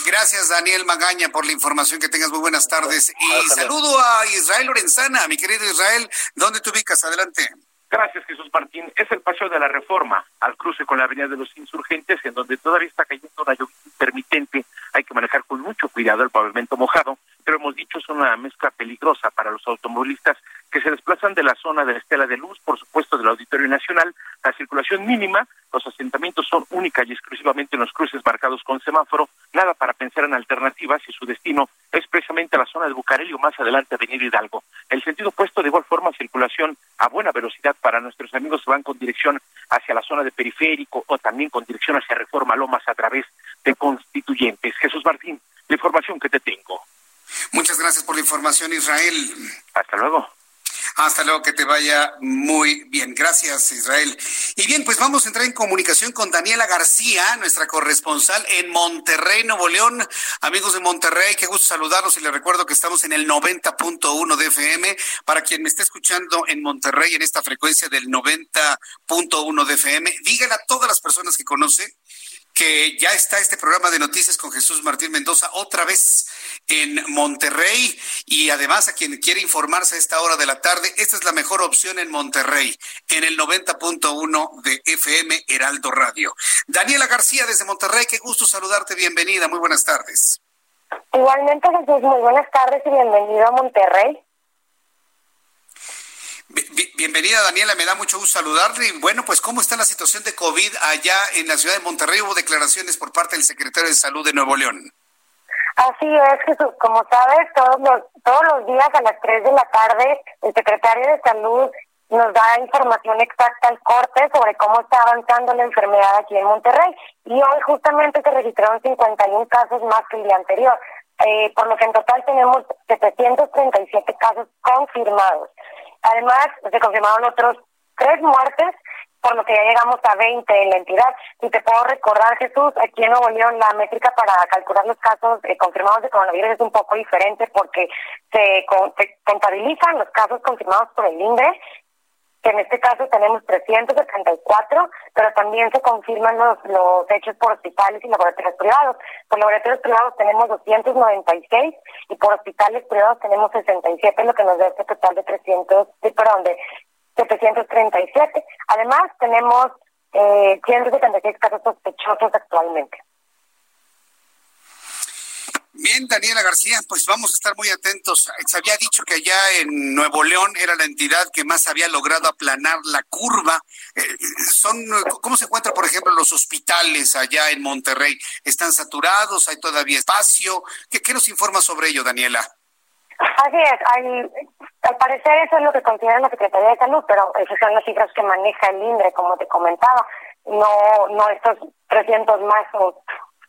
Gracias, Daniel Magaña, por la información. Que tengas muy buenas tardes. Y saludo a Israel Lorenzana, mi querido Israel. ¿Dónde te ubicas? Adelante. Gracias, Jesús Martín. Es el paso de la Reforma al cruce con la Avenida de los Insurgentes, en donde todavía está cayendo una lluvia intermitente. Hay que manejar con mucho cuidado el pavimento mojado, pero hemos dicho es una mezcla peligrosa para los automovilistas que se desplazan de la zona de la Estela de Luz, por supuesto del Auditorio Nacional, la circulación mínima, los asentamientos son única y exclusivamente en los cruces marcados con semáforo, nada para pensar en alternativas y su destino es precisamente la zona de Bucareli o más adelante Avenida Hidalgo. El sentido opuesto, de igual forma, circulación a buena velocidad para nuestros amigos que van con dirección hacia la zona de periférico o también con dirección hacia Reforma Lomas a través de constituyentes. Jesús Martín, la información que te tengo. Muchas gracias por la información, Israel. Hasta luego. Hasta luego, que te vaya muy bien. Gracias, Israel. Y bien, pues vamos a entrar en comunicación con Daniela García, nuestra corresponsal en Monterrey, Nuevo León. Amigos de Monterrey, qué gusto saludarlos y les recuerdo que estamos en el 90.1 de FM. Para quien me esté escuchando en Monterrey en esta frecuencia del 90.1 de FM, díganle a todas las personas que conoce que ya está este programa de noticias con Jesús Martín Mendoza otra vez en Monterrey y además a quien quiere informarse a esta hora de la tarde, esta es la mejor opción en Monterrey, en el 90.1 de FM Heraldo Radio. Daniela García desde Monterrey, qué gusto saludarte, bienvenida, muy buenas tardes. Igualmente Jesús, muy buenas tardes y bienvenido a Monterrey. Bienvenida Daniela, me da mucho gusto saludarle. Y bueno, pues ¿cómo está la situación de COVID allá en la ciudad de Monterrey? Hubo declaraciones por parte del secretario de Salud de Nuevo León. Así es, Jesús. Como sabes, todos los, todos los días a las 3 de la tarde el secretario de Salud nos da información exacta al corte sobre cómo está avanzando la enfermedad aquí en Monterrey. Y hoy justamente se registraron 51 casos más que el día anterior, eh, por lo que en total tenemos 737 casos confirmados. Además, se confirmaron otros tres muertes, por lo que ya llegamos a 20 en la entidad. Y te puedo recordar, Jesús, aquí en Nuevo León la métrica para calcular los casos eh, confirmados de coronavirus es un poco diferente porque se, contabilizan los casos confirmados por el INDRE que en este caso tenemos 374, pero también se confirman los, los hechos por hospitales y laboratorios privados. Por laboratorios privados tenemos 296 y por hospitales privados tenemos 67, lo que nos da este total de 300, de, perdón, de 737. Además, tenemos eh, 176 casos sospechosos actualmente. Bien, Daniela García, pues vamos a estar muy atentos. Se había dicho que allá en Nuevo León era la entidad que más había logrado aplanar la curva. Eh, son, ¿Cómo se encuentran, por ejemplo, los hospitales allá en Monterrey? ¿Están saturados? ¿Hay todavía espacio? ¿Qué, qué nos informa sobre ello, Daniela? Así es, hay, al parecer eso es lo que considera la Secretaría de Salud, pero esas son las cifras que maneja el INDRE, como te comentaba, no no estos 300 más o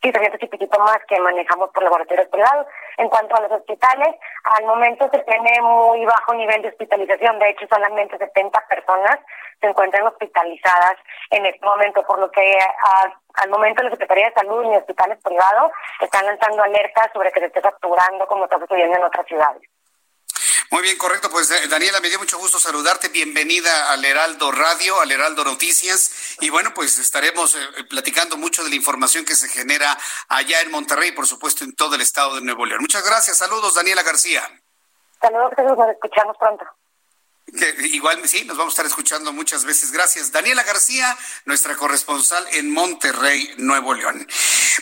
y 300 y poquito más que manejamos por laboratorios privados. En cuanto a los hospitales, al momento se tiene muy bajo nivel de hospitalización. De hecho, solamente 70 personas se encuentran hospitalizadas en este momento, por lo que al momento la Secretaría de Salud y hospitales privados están lanzando alertas sobre que se esté facturando como está sucediendo en otras ciudades. Muy bien, correcto. Pues eh, Daniela, me dio mucho gusto saludarte. Bienvenida al Heraldo Radio, al Heraldo Noticias. Y bueno, pues estaremos eh, platicando mucho de la información que se genera allá en Monterrey y por supuesto en todo el estado de Nuevo León. Muchas gracias. Saludos, Daniela García. Saludos, nos escuchamos pronto. Igual sí, nos vamos a estar escuchando muchas veces. Gracias. Daniela García, nuestra corresponsal en Monterrey, Nuevo León.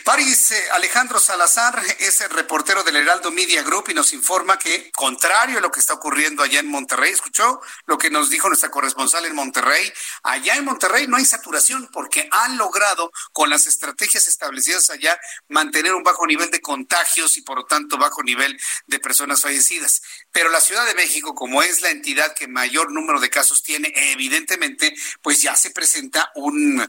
París eh, Alejandro Salazar es el reportero del Heraldo Media Group y nos informa que, contrario a lo que está ocurriendo allá en Monterrey, escuchó lo que nos dijo nuestra corresponsal en Monterrey. Allá en Monterrey no hay saturación porque han logrado, con las estrategias establecidas allá, mantener un bajo nivel de contagios y, por lo tanto, bajo nivel de personas fallecidas. Pero la Ciudad de México, como es la entidad que mayor número de casos tiene, evidentemente, pues ya se presenta un,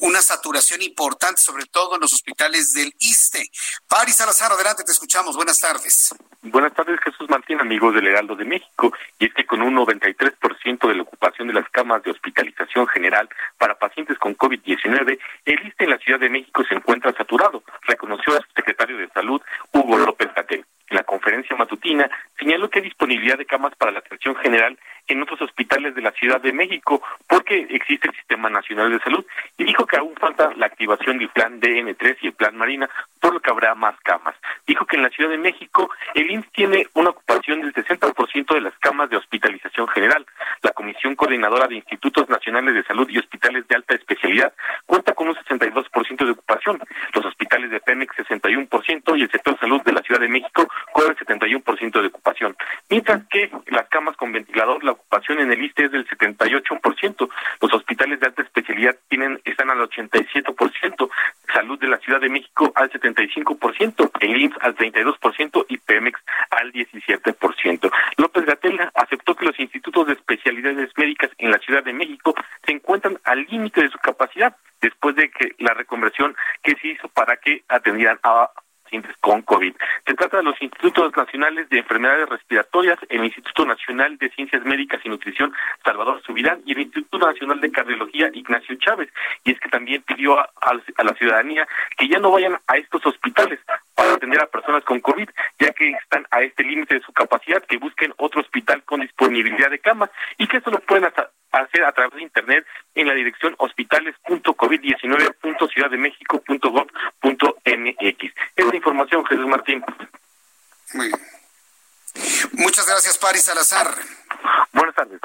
una saturación importante, sobre todo en los hospitales del ISTE. Paris Salazar, adelante, te escuchamos. Buenas tardes. Buenas tardes, Jesús Martín, amigos del Heraldo de México. Y es que con un 93% de la ocupación de las camas de hospitalización general para pacientes con COVID-19, el ISTE en la Ciudad de México se encuentra saturado, reconoció el secretario de Salud, Hugo López Gatel en la conferencia matutina, señaló que disponibilidad de camas para la atención general en otros hospitales de la Ciudad de México, porque existe el Sistema Nacional de Salud, y dijo que aún falta la activación del plan DN3 y el plan Marina, por lo que habrá más camas. Dijo que en la Ciudad de México el INS tiene una ocupación del 60% de las camas de hospitalización general. La Comisión Coordinadora de Institutos Nacionales de Salud y Hospitales de Alta Especialidad cuenta con un 62% de ocupación. Los hospitales de Pemex 61% y el sector salud de la Ciudad de México con el 71% de ocupación. Mientras que las camas con ventilador, la ocupación en el ISTE es del 78%. Los hospitales de alta especialidad tienen están al 87%, salud de la Ciudad de México al 75%, el IMSS al 32% y Pemex al 17%. López Gatel aceptó que los institutos de especialidades médicas en la Ciudad de México se encuentran al límite de su capacidad después de que la reconversión que se hizo para que atendieran a pacientes con COVID. Se trata de los Institutos Nacionales de Enfermedades Respiratorias, el Instituto Nacional de Ciencias Médicas y Nutrición Salvador Subirán y el Instituto Nacional de Cardiología Ignacio Chávez. Y es que también pidió a, a la ciudadanía que ya no vayan a estos hospitales para atender a personas con COVID, ya que están a este límite de su capacidad, que busquen otro hospital con disponibilidad de camas y que eso lo pueden hacer a través de internet en la dirección hospitales.covid19.ciudaddemexico.gov.mx. Es la información, Jesús Martín. Muy bien. Muchas gracias, Paris Salazar. Buenas tardes.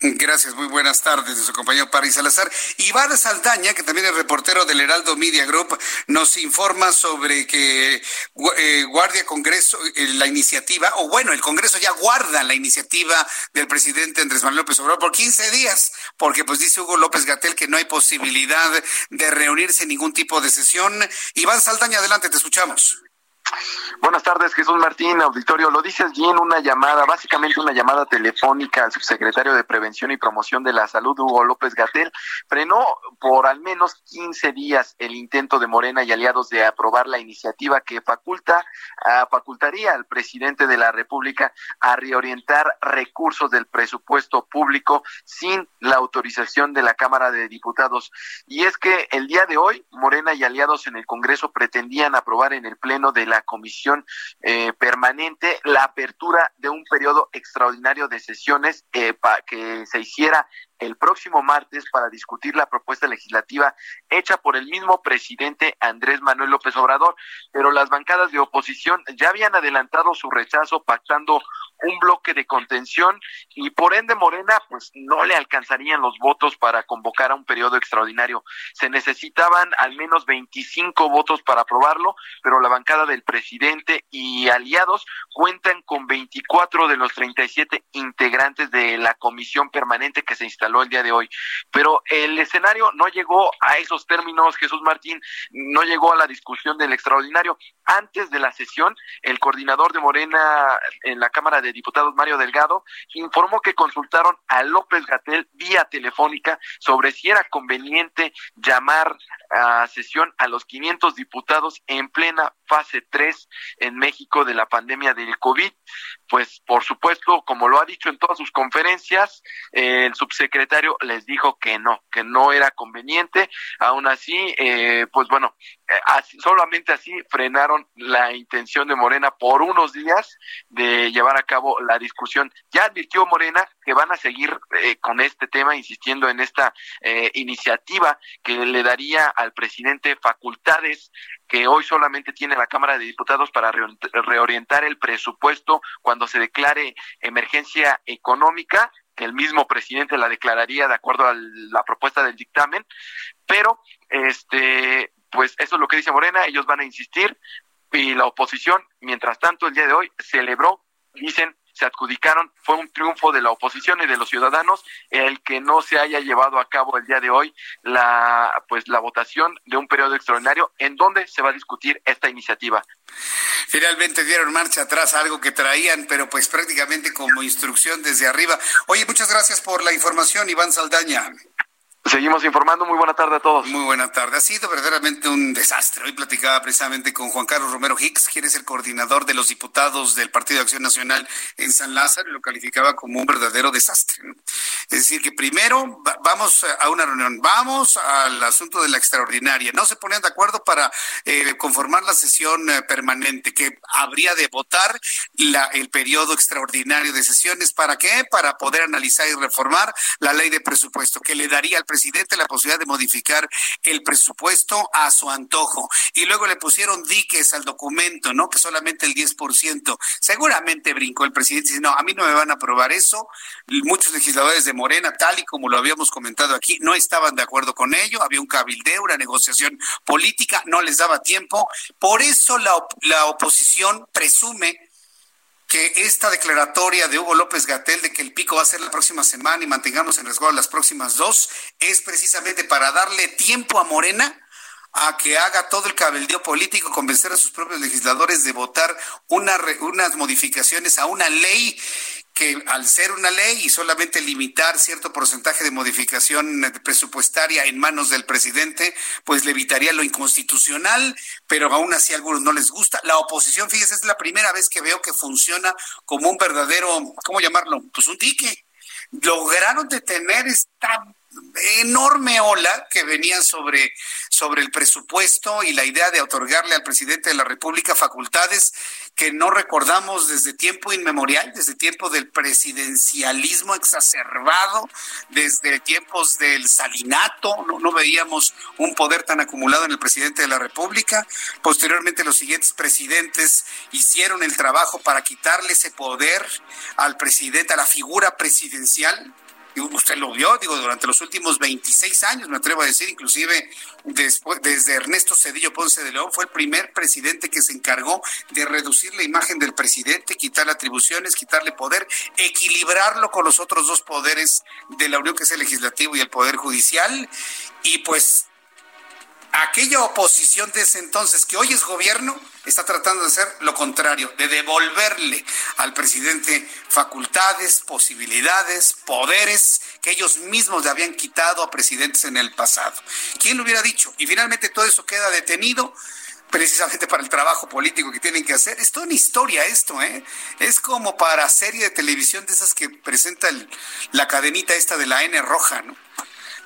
Gracias, muy buenas tardes, de su compañero Paris Salazar. Iván Saldaña, que también es reportero del Heraldo Media Group, nos informa sobre que eh, Guardia Congreso, eh, la iniciativa, o bueno, el Congreso ya guarda la iniciativa del presidente Andrés Manuel López Obrador por 15 días, porque pues dice Hugo López Gatel que no hay posibilidad de reunirse en ningún tipo de sesión. Iván Saldaña, adelante, te escuchamos. Buenas tardes, Jesús Martín, auditorio. Lo dices bien, una llamada, básicamente una llamada telefónica al subsecretario de Prevención y Promoción de la Salud, Hugo López Gatel, frenó por al menos 15 días el intento de Morena y aliados de aprobar la iniciativa que faculta, uh, facultaría al presidente de la República a reorientar recursos del presupuesto público sin la autorización de la Cámara de Diputados. Y es que el día de hoy, Morena y aliados en el Congreso pretendían aprobar en el Pleno de la comisión eh, permanente la apertura de un periodo extraordinario de sesiones eh, para que se hiciera el próximo martes para discutir la propuesta legislativa hecha por el mismo presidente Andrés Manuel López Obrador, pero las bancadas de oposición ya habían adelantado su rechazo pactando un bloque de contención y por ende Morena pues no le alcanzarían los votos para convocar a un periodo extraordinario. Se necesitaban al menos 25 votos para aprobarlo, pero la bancada del presidente y aliados cuentan con 24 de los 37 integrantes de la comisión permanente que se instaló el día de hoy. Pero el escenario no llegó a esos términos, Jesús Martín, no llegó a la discusión del extraordinario. Antes de la sesión, el coordinador de Morena en la Cámara de Diputados, Mario Delgado, informó que consultaron a López Gatel vía telefónica sobre si era conveniente llamar a sesión a los 500 diputados en plena fase 3 en México de la pandemia del COVID. Pues por supuesto, como lo ha dicho en todas sus conferencias, el subsecretario les dijo que no, que no era conveniente. Aún así, eh, pues bueno, eh, así, solamente así frenaron la intención de Morena por unos días de llevar a cabo la discusión. Ya advirtió Morena que van a seguir eh, con este tema, insistiendo en esta eh, iniciativa que le daría al presidente facultades que hoy solamente tiene la Cámara de Diputados para reorientar el presupuesto cuando se declare emergencia económica que el mismo presidente la declararía de acuerdo a la propuesta del dictamen, pero este pues eso es lo que dice Morena, ellos van a insistir y la oposición, mientras tanto, el día de hoy celebró, dicen, se adjudicaron, fue un triunfo de la oposición y de los ciudadanos el que no se haya llevado a cabo el día de hoy la pues la votación de un periodo extraordinario en donde se va a discutir esta iniciativa. Finalmente dieron marcha atrás algo que traían, pero pues prácticamente como instrucción desde arriba. Oye, muchas gracias por la información, Iván Saldaña. Seguimos informando. Muy buena tarde a todos. Muy buena tarde. Ha sido verdaderamente un desastre. Hoy platicaba precisamente con Juan Carlos Romero Hicks, quien es el coordinador de los diputados del Partido de Acción Nacional en San Lázaro, y lo calificaba como un verdadero desastre. Es decir, que primero vamos a una reunión, vamos al asunto de la extraordinaria. No se ponían de acuerdo para eh, conformar la sesión eh, permanente, que habría de votar la, el periodo extraordinario de sesiones. ¿Para qué? Para poder analizar y reformar la ley de presupuesto, que le daría al presidente presidente la posibilidad de modificar el presupuesto a su antojo. Y luego le pusieron diques al documento, ¿no? Que solamente el 10%. Seguramente brincó el presidente y dice, no, a mí no me van a aprobar eso. Muchos legisladores de Morena, tal y como lo habíamos comentado aquí, no estaban de acuerdo con ello. Había un cabildeo, una negociación política, no les daba tiempo. Por eso la, la oposición presume que esta declaratoria de Hugo López Gatel de que el pico va a ser la próxima semana y mantengamos en resguardo las próximas dos es precisamente para darle tiempo a Morena a que haga todo el cabeldeo político, convencer a sus propios legisladores de votar una, unas modificaciones a una ley que al ser una ley y solamente limitar cierto porcentaje de modificación presupuestaria en manos del presidente, pues le evitaría lo inconstitucional, pero aún así a algunos no les gusta. La oposición, fíjese, es la primera vez que veo que funciona como un verdadero, ¿cómo llamarlo? Pues un dique. Lograron detener esta enorme ola que venía sobre, sobre el presupuesto y la idea de otorgarle al presidente de la República facultades que no recordamos desde tiempo inmemorial, desde tiempo del presidencialismo exacerbado, desde tiempos del salinato, no, no veíamos un poder tan acumulado en el presidente de la República. Posteriormente los siguientes presidentes hicieron el trabajo para quitarle ese poder al presidente, a la figura presidencial usted lo vio, digo, durante los últimos 26 años, me atrevo a decir, inclusive después, desde Ernesto Cedillo Ponce de León, fue el primer presidente que se encargó de reducir la imagen del presidente, quitarle atribuciones, quitarle poder, equilibrarlo con los otros dos poderes de la Unión, que es el legislativo y el poder judicial, y pues aquella oposición de ese entonces que hoy es gobierno está tratando de hacer lo contrario, de devolverle al presidente facultades, posibilidades, poderes que ellos mismos le habían quitado a presidentes en el pasado. ¿Quién lo hubiera dicho? Y finalmente todo eso queda detenido precisamente para el trabajo político que tienen que hacer. Es toda una historia esto, ¿eh? Es como para serie de televisión de esas que presenta la cadenita esta de la N roja, ¿no?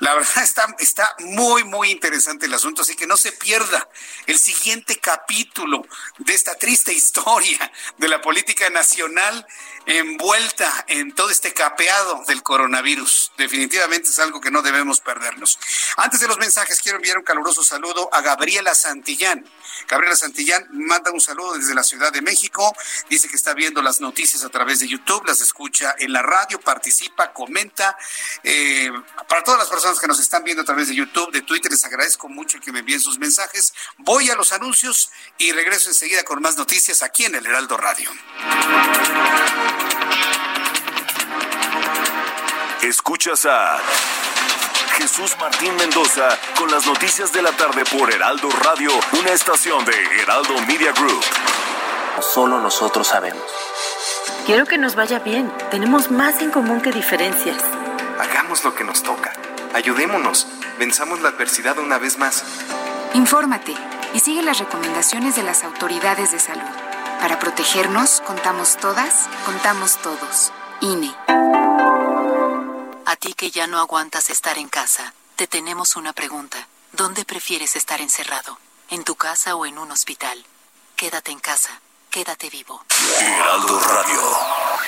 La verdad está, está muy, muy interesante el asunto, así que no se pierda el siguiente capítulo de esta triste historia de la política nacional envuelta en todo este capeado del coronavirus. Definitivamente es algo que no debemos perdernos. Antes de los mensajes, quiero enviar un caluroso saludo a Gabriela Santillán. Gabriela Santillán manda un saludo desde la Ciudad de México. Dice que está viendo las noticias a través de YouTube, las escucha en la radio, participa, comenta. Eh, para todas las personas que nos están viendo a través de YouTube, de Twitter, les agradezco mucho que me envíen sus mensajes. Voy a los anuncios y regreso enseguida con más noticias aquí en el Heraldo Radio. Escuchas a Jesús Martín Mendoza con las noticias de la tarde por Heraldo Radio, una estación de Heraldo Media Group. Solo nosotros sabemos. Quiero que nos vaya bien. Tenemos más en común que diferencias. Hagamos lo que nos toca. Ayudémonos. Venzamos la adversidad una vez más. Infórmate y sigue las recomendaciones de las autoridades de salud. Para protegernos, contamos todas, contamos todos. INE. A ti que ya no aguantas estar en casa, te tenemos una pregunta. ¿Dónde prefieres estar encerrado? ¿En tu casa o en un hospital? Quédate en casa. Quédate vivo. Heraldo Radio.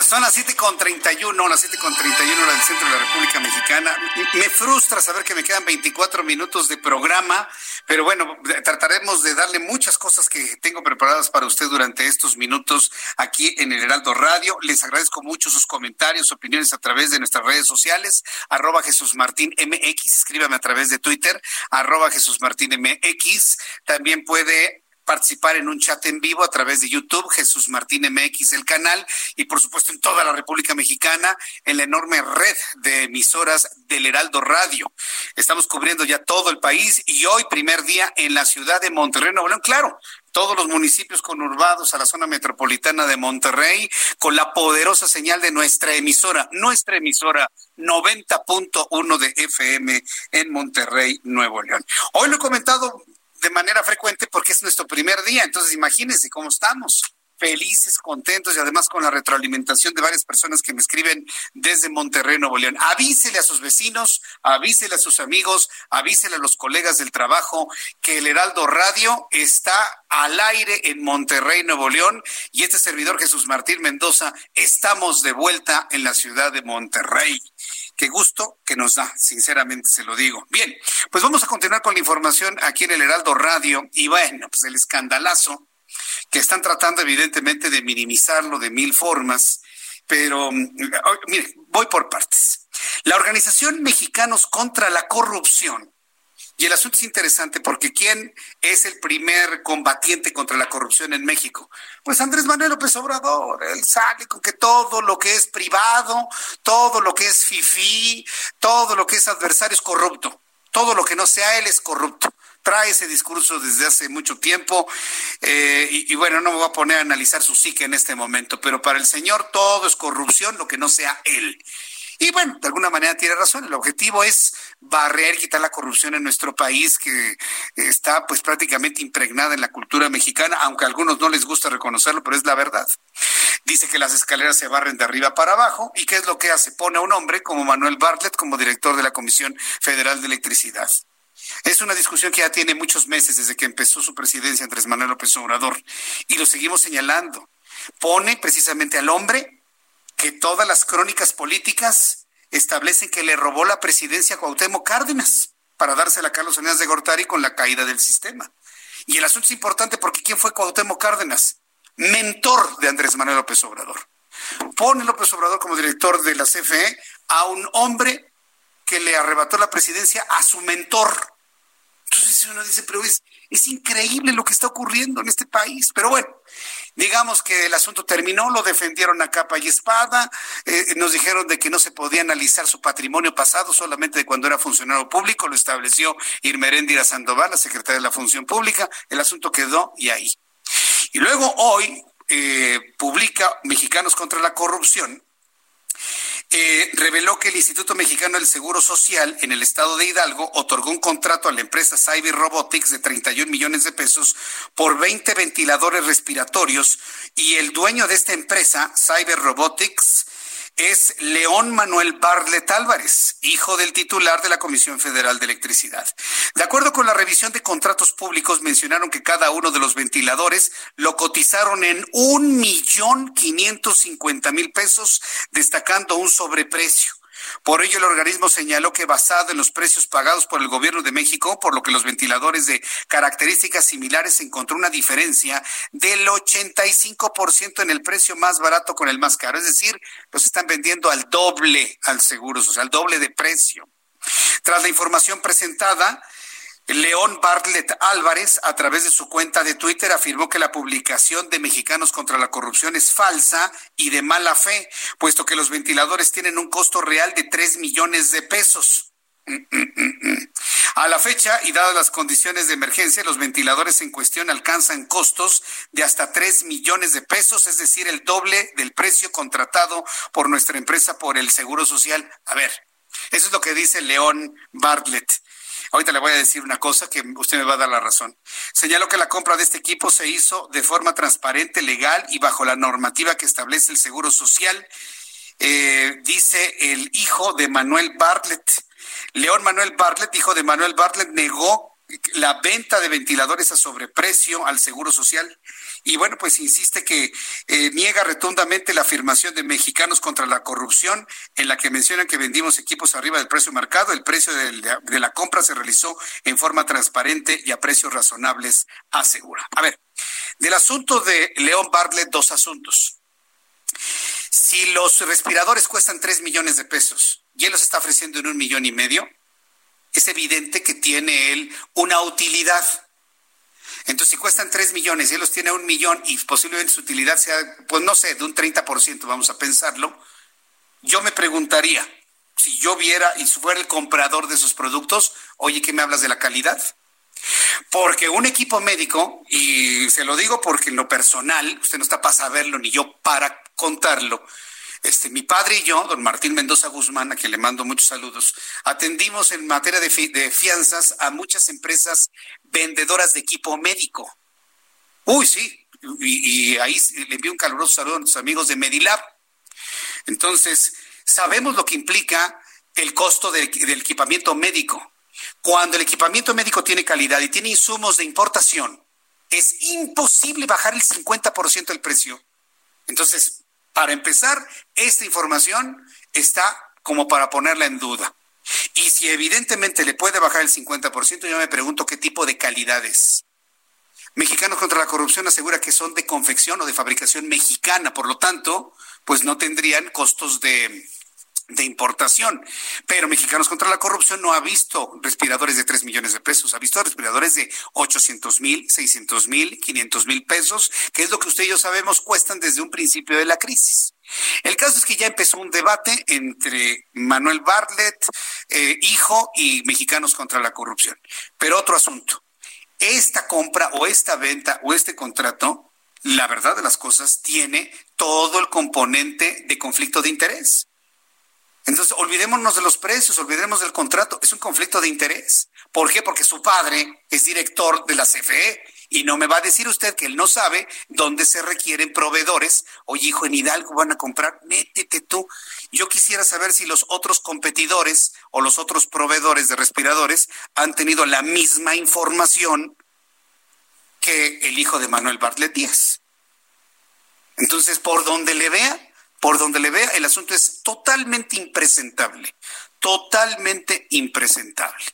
Son, las 7.31, las 7.31 hora del centro de la República Mexicana. Me frustra saber que me quedan 24 minutos de programa, pero bueno, trataremos de darle muchas cosas que tengo preparadas para usted durante estos minutos aquí en el Heraldo Radio. Les agradezco mucho sus comentarios, opiniones a través de nuestras redes sociales, arroba Jesús Martín MX, escríbame a través de Twitter, arroba Jesús Martín MX. También puede participar en un chat en vivo a través de YouTube, Jesús Martín MX, el canal, y por supuesto en toda la República Mexicana, en la enorme red de emisoras del Heraldo Radio. Estamos cubriendo ya todo el país y hoy, primer día, en la ciudad de Monterrey, Nuevo León, claro, todos los municipios conurbados a la zona metropolitana de Monterrey, con la poderosa señal de nuestra emisora, nuestra emisora 90.1 de FM en Monterrey, Nuevo León. Hoy lo he comentado de manera frecuente porque es nuestro primer día. Entonces, imagínense cómo estamos felices, contentos y además con la retroalimentación de varias personas que me escriben desde Monterrey, Nuevo León. Avísele a sus vecinos, avísele a sus amigos, avísele a los colegas del trabajo que el Heraldo Radio está al aire en Monterrey, Nuevo León y este servidor Jesús Martín Mendoza estamos de vuelta en la ciudad de Monterrey. Qué gusto que nos da, sinceramente se lo digo. Bien, pues vamos a continuar con la información aquí en el Heraldo Radio y bueno, pues el escandalazo que están tratando evidentemente de minimizarlo de mil formas, pero mm, mire, voy por partes. La Organización Mexicanos contra la Corrupción y el asunto es interesante porque ¿quién es el primer combatiente contra la corrupción en México? Pues Andrés Manuel López Obrador. Él sale con que todo lo que es privado, todo lo que es FIFI, todo lo que es adversario es corrupto. Todo lo que no sea él es corrupto. Trae ese discurso desde hace mucho tiempo eh, y, y, bueno, no me voy a poner a analizar su psique en este momento, pero para el señor todo es corrupción, lo que no sea él. Y bueno, de alguna manera tiene razón. El objetivo es barrer, quitar la corrupción en nuestro país que está pues prácticamente impregnada en la cultura mexicana, aunque a algunos no les gusta reconocerlo, pero es la verdad. Dice que las escaleras se barren de arriba para abajo y qué es lo que hace? Pone a un hombre como Manuel Bartlett como director de la Comisión Federal de Electricidad. Es una discusión que ya tiene muchos meses desde que empezó su presidencia Andrés Manuel López Obrador y lo seguimos señalando. Pone precisamente al hombre que todas las crónicas políticas establecen que le robó la presidencia a Cuauhtémoc Cárdenas para dársela a Carlos Salinas de Gortari con la caída del sistema. Y el asunto es importante porque ¿quién fue Cuauhtémoc Cárdenas? Mentor de Andrés Manuel López Obrador. Pone López Obrador como director de la CFE a un hombre que le arrebató la presidencia a su mentor. Entonces uno dice, pero es, es increíble lo que está ocurriendo en este país. Pero bueno, digamos que el asunto terminó, lo defendieron a capa y espada, eh, nos dijeron de que no se podía analizar su patrimonio pasado solamente de cuando era funcionario público, lo estableció Irmeréndira Sandoval, la secretaria de la Función Pública, el asunto quedó y ahí. Y luego hoy eh, publica Mexicanos contra la Corrupción, eh, reveló que el Instituto Mexicano del Seguro Social en el estado de Hidalgo otorgó un contrato a la empresa Cyber Robotics de 31 millones de pesos por 20 ventiladores respiratorios y el dueño de esta empresa, Cyber Robotics, es León Manuel Barlet Álvarez, hijo del titular de la Comisión Federal de Electricidad. De acuerdo con la revisión de contratos públicos, mencionaron que cada uno de los ventiladores lo cotizaron en un millón quinientos cincuenta mil pesos, destacando un sobreprecio. Por ello, el organismo señaló que basado en los precios pagados por el gobierno de México, por lo que los ventiladores de características similares encontró una diferencia del 85% en el precio más barato con el más caro. Es decir, los están vendiendo al doble al seguro, sea, al doble de precio. Tras la información presentada, León Bartlett Álvarez, a través de su cuenta de Twitter, afirmó que la publicación de Mexicanos contra la Corrupción es falsa y de mala fe, puesto que los ventiladores tienen un costo real de 3 millones de pesos. A la fecha y dadas las condiciones de emergencia, los ventiladores en cuestión alcanzan costos de hasta 3 millones de pesos, es decir, el doble del precio contratado por nuestra empresa por el Seguro Social. A ver, eso es lo que dice León Bartlett. Ahorita le voy a decir una cosa que usted me va a dar la razón. Señaló que la compra de este equipo se hizo de forma transparente, legal y bajo la normativa que establece el Seguro Social, eh, dice el hijo de Manuel Bartlett. León Manuel Bartlett, hijo de Manuel Bartlett, negó la venta de ventiladores a sobreprecio al Seguro Social. Y bueno, pues insiste que eh, niega rotundamente la afirmación de Mexicanos contra la corrupción, en la que mencionan que vendimos equipos arriba del precio marcado. El precio de, de la compra se realizó en forma transparente y a precios razonables, asegura. A ver, del asunto de León Bartlett, dos asuntos. Si los respiradores cuestan tres millones de pesos y él los está ofreciendo en un millón y medio, es evidente que tiene él una utilidad. Entonces, si cuestan 3 millones y él los tiene a un millón y posiblemente su utilidad sea, pues no sé, de un 30%, vamos a pensarlo, yo me preguntaría, si yo viera y fuera el comprador de esos productos, oye, ¿qué me hablas de la calidad? Porque un equipo médico, y se lo digo porque en lo personal, usted no está para saberlo ni yo para contarlo, este, mi padre y yo, don Martín Mendoza Guzmán, a quien le mando muchos saludos, atendimos en materia de, fianzas a muchas empresas vendedoras de equipo médico. Uy, sí, y, ahí le envío un caluroso saludo a nuestros amigos de Medilab. Entonces, sabemos lo que implica el costo del equipamiento médico. Cuando el equipamiento médico tiene calidad y tiene insumos de importación, es imposible bajar el 50% del precio. Entonces, para empezar, esta información está como para ponerla en duda. Y si evidentemente le puede bajar el 50%, yo me pregunto qué tipo de calidad es. Mexicanos contra la corrupción asegura que son de confección o de fabricación mexicana, por lo tanto, pues no tendrían costos de, de importación. Pero Mexicanos contra la Corrupción no ha visto respiradores de 3 millones de pesos, ha visto respiradores de 800 mil, 600 mil, 500 mil pesos, que es lo que usted y yo sabemos cuestan desde un principio de la crisis. El caso es que ya empezó un debate entre Manuel Bartlett, eh, hijo, y Mexicanos contra la Corrupción. Pero otro asunto, esta compra o esta venta o este contrato, la verdad de las cosas, tiene todo el componente de conflicto de interés. Entonces, olvidémonos de los precios, olvidemos del contrato. Es un conflicto de interés. ¿Por qué? Porque su padre es director de la CFE y no me va a decir usted que él no sabe dónde se requieren proveedores. Oye, hijo, en Hidalgo van a comprar, métete tú. Yo quisiera saber si los otros competidores o los otros proveedores de respiradores han tenido la misma información que el hijo de Manuel Bartlett Díaz. Entonces, por donde le vea, por donde le vea, el asunto es totalmente impresentable, totalmente impresentable.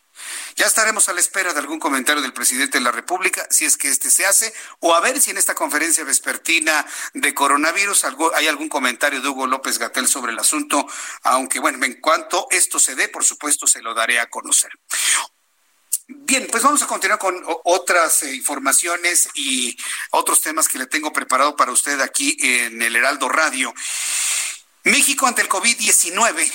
Ya estaremos a la espera de algún comentario del presidente de la República, si es que este se hace, o a ver si en esta conferencia vespertina de coronavirus hay algún comentario de Hugo López Gatel sobre el asunto, aunque bueno, en cuanto esto se dé, por supuesto, se lo daré a conocer. Bien, pues vamos a continuar con otras eh, informaciones y otros temas que le tengo preparado para usted aquí en el Heraldo Radio. México ante el COVID-19.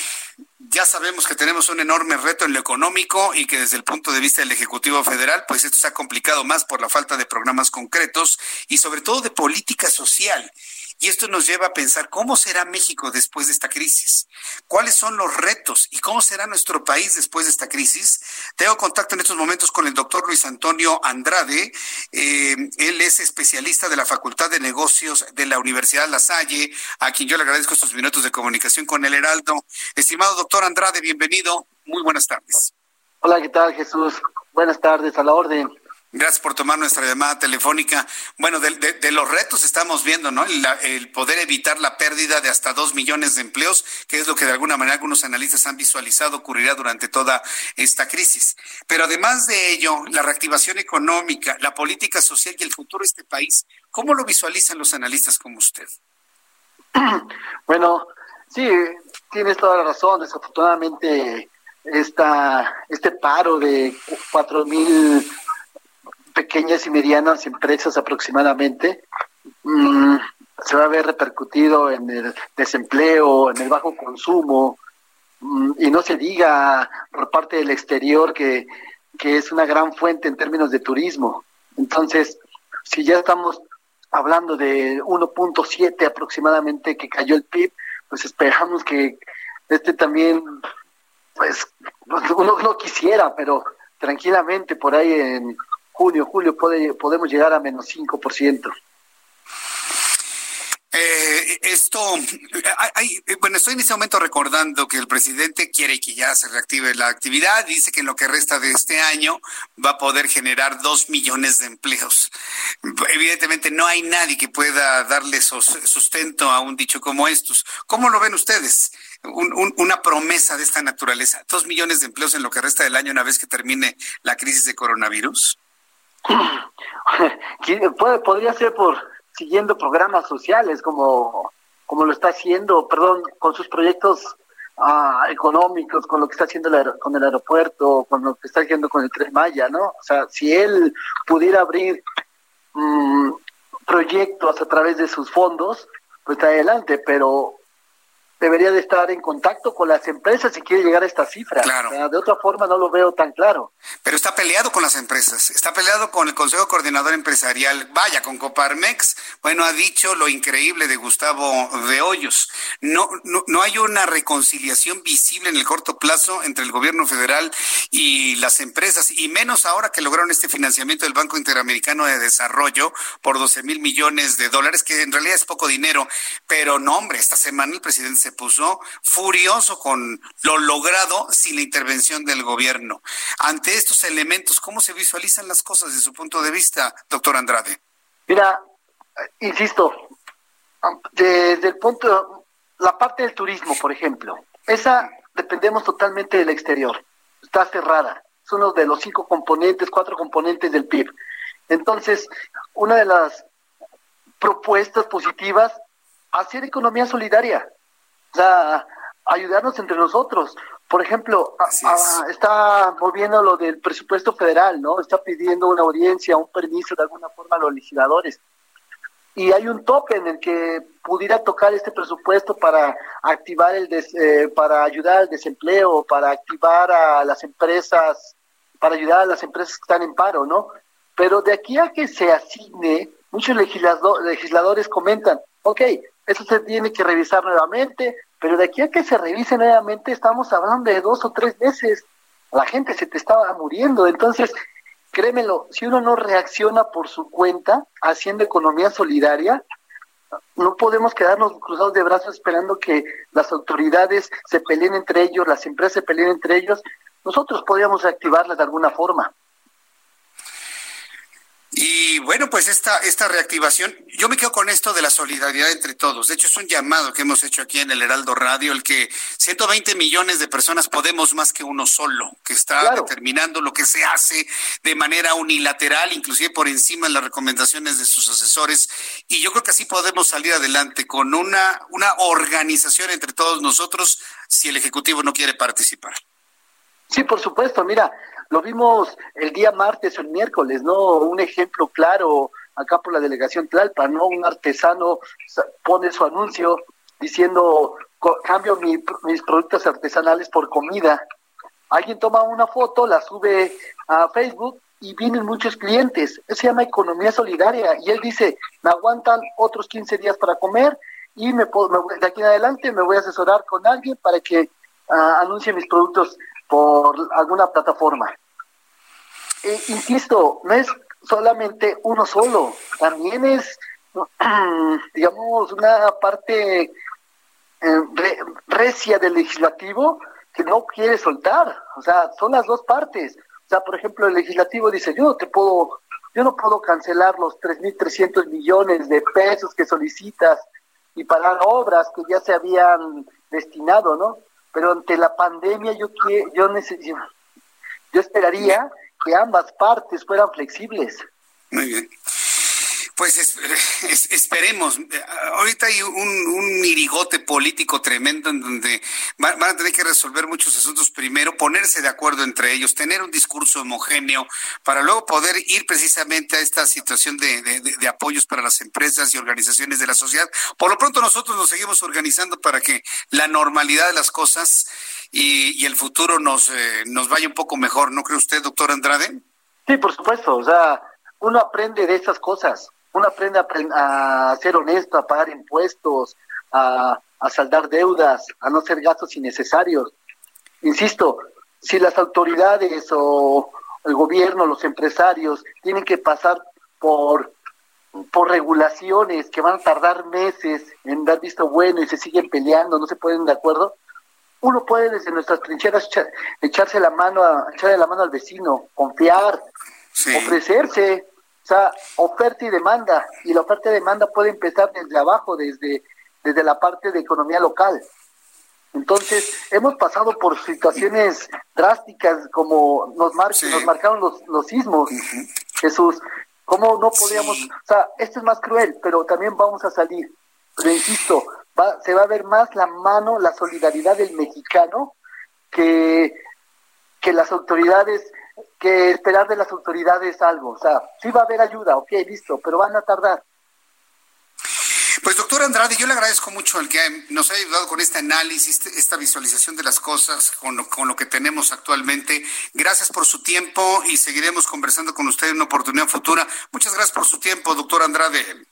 Ya sabemos que tenemos un enorme reto en lo económico y que desde el punto de vista del Ejecutivo Federal, pues esto se ha complicado más por la falta de programas concretos y sobre todo de política social. Y esto nos lleva a pensar cómo será México después de esta crisis, cuáles son los retos y cómo será nuestro país después de esta crisis. Tengo contacto en estos momentos con el doctor Luis Antonio Andrade. Eh, él es especialista de la Facultad de Negocios de la Universidad La Salle, a quien yo le agradezco estos minutos de comunicación con el Heraldo. Estimado doctor Andrade, bienvenido. Muy buenas tardes. Hola, ¿qué tal Jesús? Buenas tardes, a la orden. Gracias por tomar nuestra llamada telefónica. Bueno, de, los retos estamos viendo, ¿no? El, poder evitar la pérdida de hasta dos millones de empleos, que es lo que de alguna manera algunos analistas han visualizado ocurrirá durante toda esta crisis. Pero además de ello, la reactivación económica, la política social y el futuro de este país, ¿cómo lo visualizan los analistas como usted? (clears throat) Bueno, sí, tienes toda la razón. Desafortunadamente, esta, este paro de cuatro mil pequeñas y medianas empresas aproximadamente, mm, se va a ver repercutido en el desempleo, en el bajo consumo, mm, y no se diga por parte del exterior que, que es una gran fuente en términos de turismo. Entonces, si ya estamos hablando de 1.7 aproximadamente que cayó el PIB, pues esperamos que este también, pues uno no quisiera, pero tranquilamente por ahí en junio, julio puede, podemos llegar a menos 5%. Eh, esto, hay, bueno, estoy en este momento recordando que el presidente quiere que ya se reactive la actividad. Dice que en lo que resta de este año va a poder generar dos millones de empleos. Evidentemente no hay nadie que pueda darle sustento a un dicho como estos. ¿Cómo lo ven ustedes? una promesa de esta naturaleza. Dos millones de empleos en lo que resta del año una vez que termine la crisis de coronavirus. (laughs) Podría ser por siguiendo programas sociales como, como lo está haciendo, perdón, con sus proyectos ah, económicos, con lo que está haciendo con el aeropuerto, con lo que está haciendo con el Tren Maya, ¿no? O sea, si él pudiera abrir mm, proyectos a través de sus fondos, pues adelante, pero debería de estar en contacto con las empresas si quiere llegar a esta cifra. Claro. de otra forma no lo veo tan claro. Pero está peleado con las empresas, está peleado con el Consejo Coordinador Empresarial, vaya, con Coparmex, bueno, ha dicho lo increíble de Gustavo de Hoyos. No, no, no hay una reconciliación visible en el corto plazo entre el gobierno federal y las empresas, y menos ahora que lograron este financiamiento del Banco Interamericano de Desarrollo por 12 mil millones de dólares, que en realidad es poco dinero, pero no, hombre, esta semana el presidente se puso furioso con lo logrado sin la intervención del gobierno. Ante estos elementos, ¿cómo se visualizan las cosas desde su punto de vista, doctor Andrade? Mira, insisto, desde el punto, la parte del turismo, por ejemplo, esa dependemos totalmente del exterior, está cerrada, es uno de los cinco componentes, cuatro componentes del PIB. Entonces, una de las propuestas positivas, hacer economía solidaria sea, ayudarnos entre nosotros. Por ejemplo, está moviendo lo del presupuesto federal, ¿no? Está pidiendo una audiencia, un permiso de alguna forma a los legisladores. Y hay un tope en el que pudiera tocar este presupuesto para activar el eh, para ayudar al desempleo, para activar a las empresas, para ayudar a las empresas que están en paro, ¿no? Pero de aquí a que se asigne, muchos legisladores comentan, ok, eso se tiene que revisar nuevamente, pero de aquí a que se revise nuevamente estamos hablando de dos o tres meses. La gente se te estaba muriendo. Entonces, créemelo, si uno no reacciona por su cuenta haciendo economía solidaria, no podemos quedarnos cruzados de brazos esperando que las autoridades se peleen entre ellos, las empresas se peleen entre ellos. Nosotros podríamos reactivarlas de alguna forma. Y bueno, pues esta, esta reactivación, yo me quedo con esto de la solidaridad entre todos. De hecho, es un llamado que hemos hecho aquí en el Heraldo Radio, el que 120 millones de personas podemos más que uno solo, que está determinando lo que se hace de manera unilateral, inclusive por encima de las recomendaciones de sus asesores. Y yo creo que así podemos salir adelante con una, una organización entre todos nosotros si el Ejecutivo no quiere participar. Sí, por supuesto. Mira, lo vimos el día martes o el miércoles, ¿no? Un ejemplo claro acá por la delegación Tlalpa, ¿no? Un artesano pone su anuncio diciendo, cambio mis productos artesanales por comida. Alguien toma una foto, la sube a Facebook y vienen muchos clientes. Eso se llama economía solidaria. Y él dice, me aguantan otros 15 días para comer y me, de aquí en adelante me voy a asesorar con alguien para que ah, anuncie mis productos por alguna plataforma. Eh, insisto, no es solamente uno solo, también es, (clears throat) digamos, una parte eh, recia del legislativo que no quiere soltar. O sea, son las dos partes. O sea, por ejemplo, el legislativo dice, yo no te puedo, yo no puedo cancelar los 3.300 millones de pesos que solicitas y pagar obras que ya se habían destinado, ¿no? Pero ante la pandemia yo yo necesito, yo esperaría que ambas partes fueran flexibles. Muy bien. Pues (laughs) esperemos. Ahorita hay un, un irigote político tremendo en donde van, a tener que resolver muchos asuntos primero, ponerse de acuerdo entre ellos, tener un discurso homogéneo para luego poder ir precisamente a esta situación de, de, apoyos para las empresas y organizaciones de la sociedad. Por lo pronto nosotros nos seguimos organizando para que la normalidad de las cosas y, y el futuro nos, eh, nos vaya un poco mejor. ¿No cree usted, doctor Andrade? Sí, por supuesto. O sea, uno aprende de estas cosas uno aprende a, ser honesto, a pagar impuestos, a, saldar deudas, a no hacer gastos innecesarios. Insisto, si las autoridades o el gobierno, los empresarios tienen que pasar por por regulaciones que van a tardar meses en dar visto bueno y se siguen peleando, no se ponen de acuerdo, uno puede desde nuestras trincheras echarse la mano a, echarle la mano al vecino, confiar, ofrecerse, o sea, oferta y demanda, y la oferta y demanda puede empezar desde abajo, desde, desde la parte de economía local. Entonces, hemos pasado por situaciones drásticas como nos, nos marcaron los, los sismos, Jesús. ¿Cómo no podíamos? O sea, esto es más cruel, pero también vamos a salir. Pero insisto, va, se va a ver más la mano, la solidaridad del mexicano que, que las autoridades, que esperar de las autoridades algo. O sea, sí va a haber ayuda, ok, listo, pero van a tardar. Pues doctor Andrade, yo le agradezco mucho el que nos haya ayudado con este análisis, esta visualización de las cosas, con lo, con lo que tenemos actualmente. Gracias por su tiempo y seguiremos conversando con usted en una oportunidad futura. Muchas gracias por su tiempo, doctor Andrade.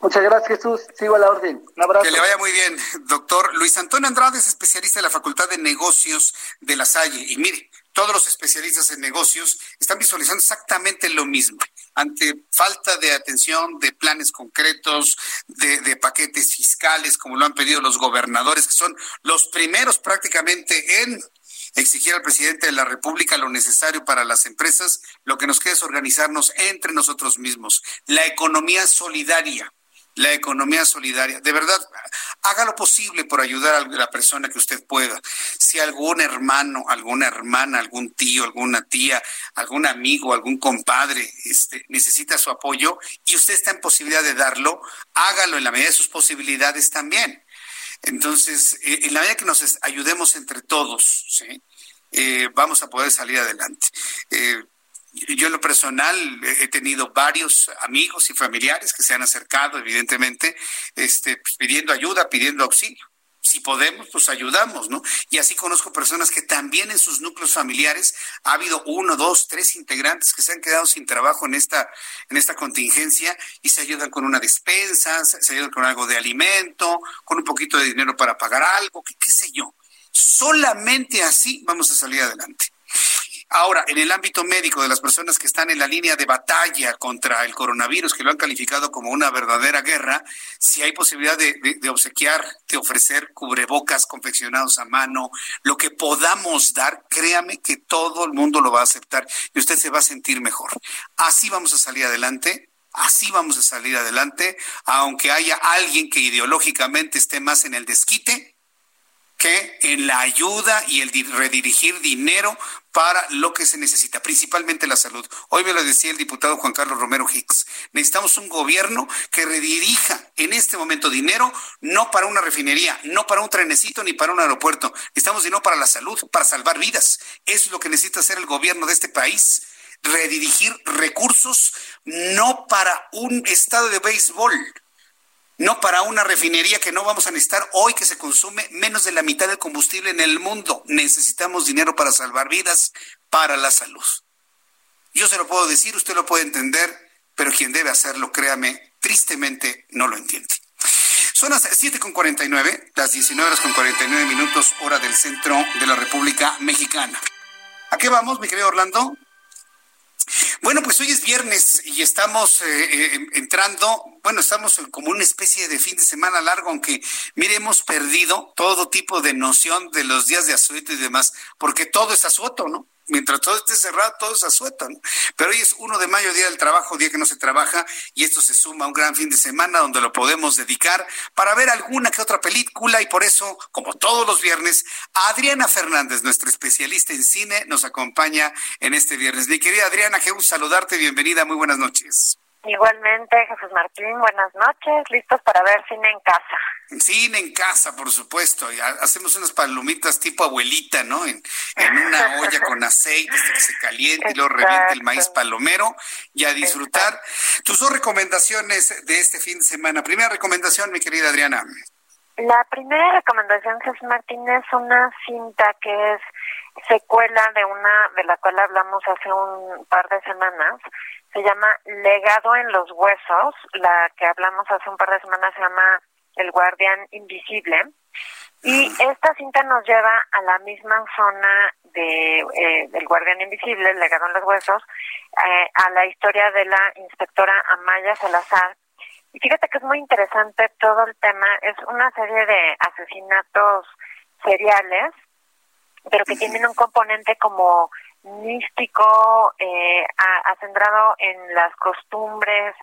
Muchas gracias, Jesús. Sigo a la orden. Un abrazo. Que le vaya muy bien, doctor. Luis Antonio Andrade es especialista de la Facultad de Negocios de La Salle. Y mire, todos los especialistas en negocios están visualizando exactamente lo mismo. Ante falta de atención, de planes concretos, de, paquetes fiscales, como lo han pedido los gobernadores, que son los primeros prácticamente en exigir al presidente de la República lo necesario para las empresas, lo que nos queda es organizarnos entre nosotros mismos. La economía solidaria la economía solidaria. De verdad, haga lo posible por ayudar a la persona que usted pueda. Si algún hermano, alguna hermana, algún tío, alguna tía, algún amigo, algún compadre este, necesita su apoyo y usted está en posibilidad de darlo, hágalo en la medida de sus posibilidades también. Entonces, eh, en la medida que nos ayudemos entre todos. Eh, vamos a poder salir adelante. Eh, yo en lo personal he tenido varios amigos y familiares que se han acercado, evidentemente, este, pues, pidiendo ayuda, pidiendo auxilio. Si podemos, pues ayudamos, ¿no? Y así conozco personas que también en sus núcleos familiares ha habido uno, dos, tres integrantes que se han quedado sin trabajo en esta, en esta contingencia y se ayudan con una despensa, se ayudan con algo de alimento, con un poquito de dinero para pagar algo, qué sé yo. Solamente así vamos a salir adelante. Ahora, en el ámbito médico de las personas que están en la línea de batalla contra el coronavirus, que lo han calificado como una verdadera guerra, si hay posibilidad de, obsequiar, de ofrecer cubrebocas confeccionados a mano, lo que podamos dar, créame que todo el mundo lo va a aceptar y usted se va a sentir mejor. Así vamos a salir adelante. Así vamos a salir adelante, aunque haya alguien que ideológicamente esté más en el desquite, que en la ayuda y el redirigir dinero para lo que se necesita, principalmente la salud. Hoy me lo decía el diputado Juan Carlos Romero Hicks. Necesitamos un gobierno que redirija en este momento dinero, no para una refinería, no para un trenecito ni para un aeropuerto. Necesitamos dinero para la salud, para salvar vidas. Eso es lo que necesita hacer el gobierno de este país. Redirigir recursos no para un estado de béisbol, no para una refinería que no vamos a necesitar hoy que se consume menos de la mitad del combustible en el mundo. Necesitamos dinero para salvar vidas, para la salud. Yo se lo puedo decir, usted lo puede entender, pero quien debe hacerlo, créame, tristemente no lo entiende. Son las 7.49, las 19 horas con 49 minutos, hora del centro de la República Mexicana. ¿A qué vamos, mi querido Orlando? Bueno, pues hoy es viernes y estamos eh, eh, entrando, bueno, estamos como una especie de fin de semana largo, aunque mire, hemos perdido todo tipo de noción de los días de asueto y demás, porque todo es asueto, ¿no? mientras todo esté cerrado, todo se asueta, ¿no? Pero hoy es 1 de mayo, día del trabajo, día que no se trabaja, y esto se suma a un gran fin de semana donde lo podemos dedicar para ver alguna que otra película, y por eso, como todos los viernes, Adriana Fernández, nuestra especialista en cine, nos acompaña en este viernes. Mi querida Adriana, qué gusto saludarte, bienvenida, muy buenas noches. Igualmente, Jesús Martín, buenas noches, listos para ver cine en casa. Cine en casa, por supuesto. hacemos unas palomitas tipo abuelita, ¿no? En, una olla con (laughs) aceite hasta que se caliente y luego reviente el maíz palomero y a disfrutar. Tus dos recomendaciones de este fin de semana. Primera recomendación, mi querida Adriana. La primera recomendación, Jesús Martín, es una cinta que es secuela de una de la cual hablamos hace un par de semanas. Se llama Legado en los Huesos. La que hablamos hace un par de semanas se llama el Guardián Invisible. Y esta cinta nos lleva a la misma zona de eh, del guardián invisible, el legado en los huesos, eh, a la historia de la inspectora Amaya Salazar. Y fíjate que es muy interesante todo el tema, es una serie de asesinatos seriales, pero que tienen un componente como místico, eh, centrado en las costumbres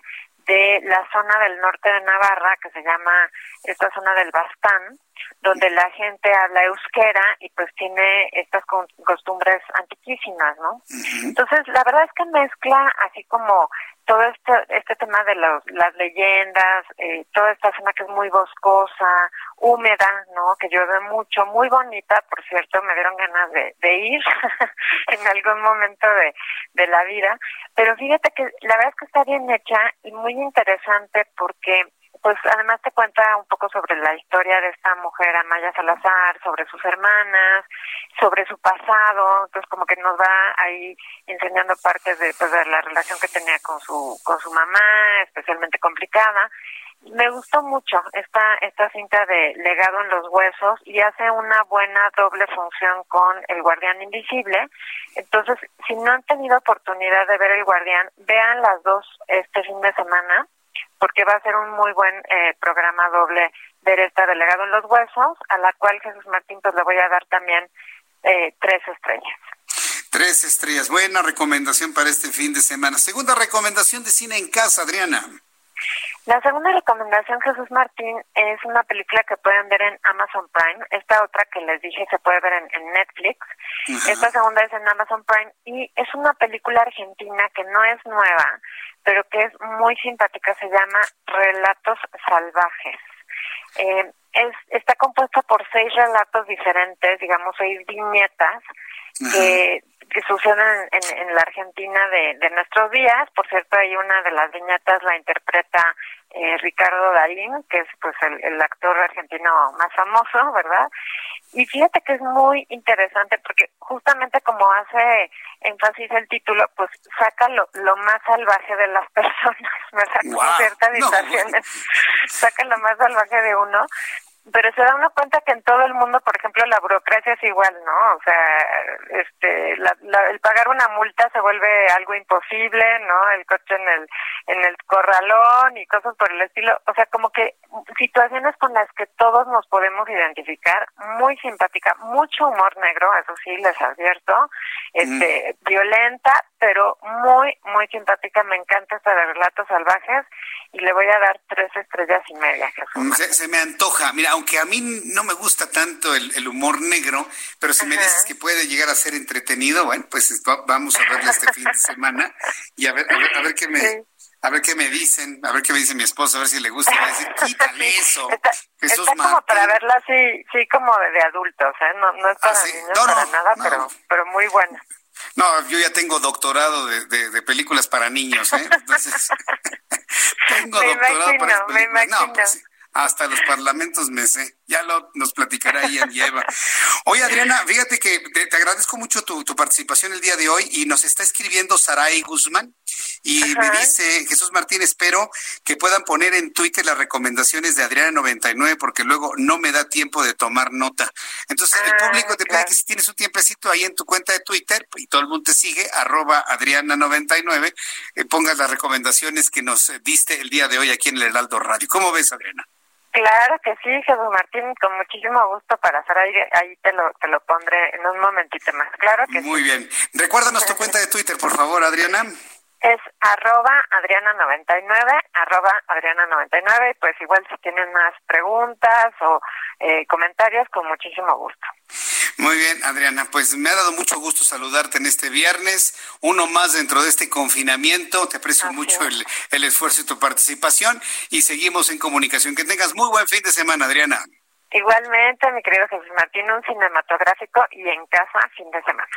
de la zona del norte de Navarra, que se llama esta zona del Bastán, donde la gente habla euskera y pues tiene estas costumbres antiquísimas, ¿no? Entonces, la verdad es que mezcla así como todo este, este tema de las leyendas, eh, toda esta zona que es muy boscosa, húmeda, ¿no? Que llueve mucho, muy bonita, por cierto, me dieron ganas de, de ir (laughs) en algún momento de, de la vida, pero fíjate que la verdad es que está bien hecha y muy interesante porque pues además te cuenta un poco sobre la historia de esta mujer Amaya Salazar, sobre sus hermanas, sobre su pasado, entonces como que nos va ahí enseñando partes de, pues, de la relación que tenía con su con su mamá, especialmente complicada. Me gustó mucho esta esta cinta de Legado en los huesos y hace una buena doble función con El guardián invisible. Entonces, si no han tenido oportunidad de ver El guardián, vean las dos este fin de semana porque va a ser un muy buen eh, programa doble ver esta delegado en los huesos, a la cual Jesús Martín pues le voy a dar también eh, tres estrellas. Tres estrellas, buena recomendación para este fin de semana. Segunda recomendación de cine en casa, Adriana. La segunda recomendación, Jesús Martín, es una película que pueden ver en Amazon Prime. Esta otra que les dije se puede ver en, Netflix. Esta segunda es en Amazon Prime y es una película argentina que no es nueva, pero que es muy simpática. Se llama Relatos Salvajes. Eh, es, está compuesta por seis relatos diferentes, digamos seis viñetas, que que suceden en, en, la Argentina de, de, nuestros días. Por cierto, hay una de las viñetas la interpreta eh, Ricardo Darín, que es pues el, el, actor argentino más famoso, ¿verdad? Y fíjate que es muy interesante porque justamente como hace énfasis el título, pues saca lo, lo más salvaje de las (laughs) personas, ¿verdad? Como ciertas saca lo más salvaje de uno pero se da uno cuenta que en todo el mundo, por ejemplo, la burocracia es igual, ¿no? O sea, este, el pagar una multa se vuelve algo imposible, ¿no? El coche en el en el corralón y cosas por el estilo, o sea, como que situaciones con las que todos nos podemos identificar, muy simpática, mucho humor negro, eso sí les advierto, este, violenta, pero muy muy simpática, me encanta esta de relatos salvajes y le voy a dar tres estrellas y media. Se, se me antoja, mira, aunque a mí no me gusta tanto el, humor negro, pero si me dices que puede llegar a ser entretenido, bueno, pues vamos a verlo este fin de (laughs) semana y a ver, a ver, qué me... A ver qué me dicen, a ver qué me dice mi esposa, a ver si le gusta. a decir, (laughs) quítale eso. Jesús está como para verla así, sí, como de, adultos, ¿eh? No, no es para ah, niños para nada, pero, pero muy buena. No, yo ya tengo doctorado de, de, películas para niños, ¿eh? Entonces, (laughs) tengo doctorado para películas. No, pues, hasta los parlamentos me sé. Ya lo nos platicará Ian Lleva. Oye, Adriana, fíjate que te, agradezco mucho tu, participación el día de hoy y nos está escribiendo Saray Guzmán y me dice Jesús Martín, espero que puedan poner en Twitter las recomendaciones de Adriana 99 porque luego no me da tiempo de tomar nota. Entonces el ah, público te pide que si tienes un tiempecito ahí en tu cuenta de Twitter y todo el mundo te sigue, arroba Adriana 99, eh, pongas las recomendaciones que nos diste el día de hoy aquí en el Heraldo Radio. ¿Cómo ves, Adriana? Claro que sí, Jesús Martín, con muchísimo gusto para hacer ahí, ahí te lo, te lo pondré en un momentito más. Claro que Muy bien. Recuérdanos tu cuenta de Twitter, por favor, Adriana. Es arroba Adriana99, arroba Adriana99, pues igual si tienen más preguntas o eh, comentarios, con muchísimo gusto. Muy bien, Adriana, pues me ha dado mucho gusto saludarte en este viernes, uno más dentro de este confinamiento. Te aprecio mucho el, el, esfuerzo y tu participación y seguimos en comunicación. Que tengas muy buen fin de semana, Adriana. Igualmente, mi querido Jesús Martín, un cinematográfico y en casa fin de semana.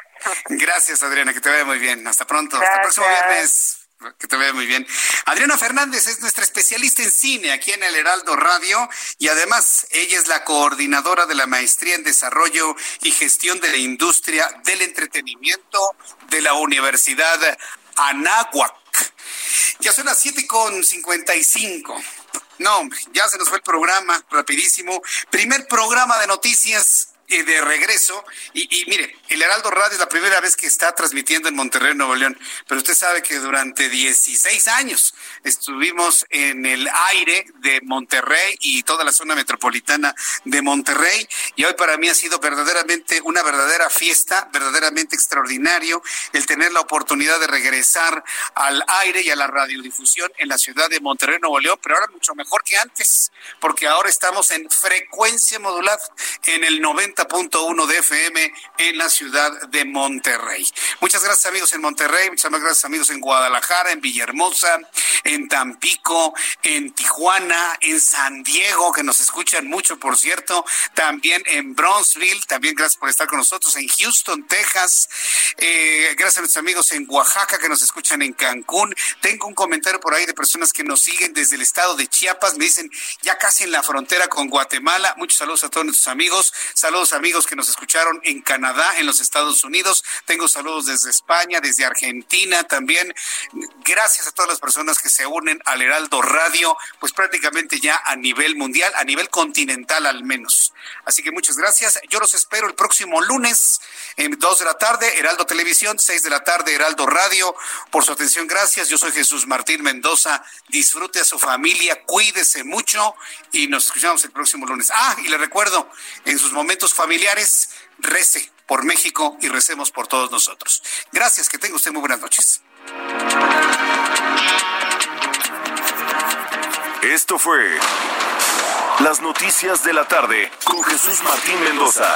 (laughs) Gracias, Adriana, que te vaya muy bien. Hasta pronto. Hasta el próximo viernes. Que te vea muy bien. Adriana Fernández es nuestra especialista en cine aquí en el Heraldo Radio y además ella es la coordinadora de la maestría en desarrollo y gestión de la industria del entretenimiento de la Universidad Anáhuac. Ya son las siete con cincuenta y cinco. No, hombre, ya se nos fue el programa, rapidísimo. Primer programa de noticias eh, de regreso. Y, mire, el Heraldo Radio es la primera vez que está transmitiendo en Monterrey, Nuevo León. Pero usted sabe que durante 16 años estuvimos en el aire de Monterrey y toda la zona metropolitana de Monterrey. Y hoy para mí ha sido verdaderamente una verdadera fiesta, verdaderamente extraordinario el tener la oportunidad de regresar al aire y a la radiodifusión en la ciudad de Monterrey, Nuevo León. Pero ahora mucho mejor que antes, porque ahora estamos en frecuencia modulada en el 90 uno de FM en la ciudad de Monterrey. Muchas gracias amigos en Monterrey, muchas gracias amigos en Guadalajara, en Villahermosa, en Tampico, en Tijuana, en San Diego, que nos escuchan mucho, por cierto, también en Bronzeville, también gracias por estar con nosotros, en Houston, Texas, eh, gracias a nuestros amigos en Oaxaca que nos escuchan en Cancún. Tengo un comentario por ahí de personas que nos siguen desde el estado de Chiapas, me dicen ya casi en la frontera con Guatemala. Muchos saludos a todos nuestros amigos, saludos amigos que nos escucharon en Canadá, en los Estados Unidos. Tengo saludos desde España, desde Argentina también. Gracias a todas las personas que se unen al Heraldo Radio, pues prácticamente ya a nivel mundial, a nivel continental al menos. Así que muchas gracias. Yo los espero el próximo lunes en dos de la tarde, Heraldo Televisión, seis de la tarde, Heraldo Radio. Por su atención, gracias. Yo soy Jesús Martín Mendoza. Disfrute a su familia, cuídese mucho y nos escuchamos el próximo lunes. Ah, y le recuerdo, en sus momentos familiares, rece por México y recemos por todos nosotros. Gracias, que tenga usted muy buenas noches. Esto fue Las Noticias de la Tarde con Jesús Martín Mendoza.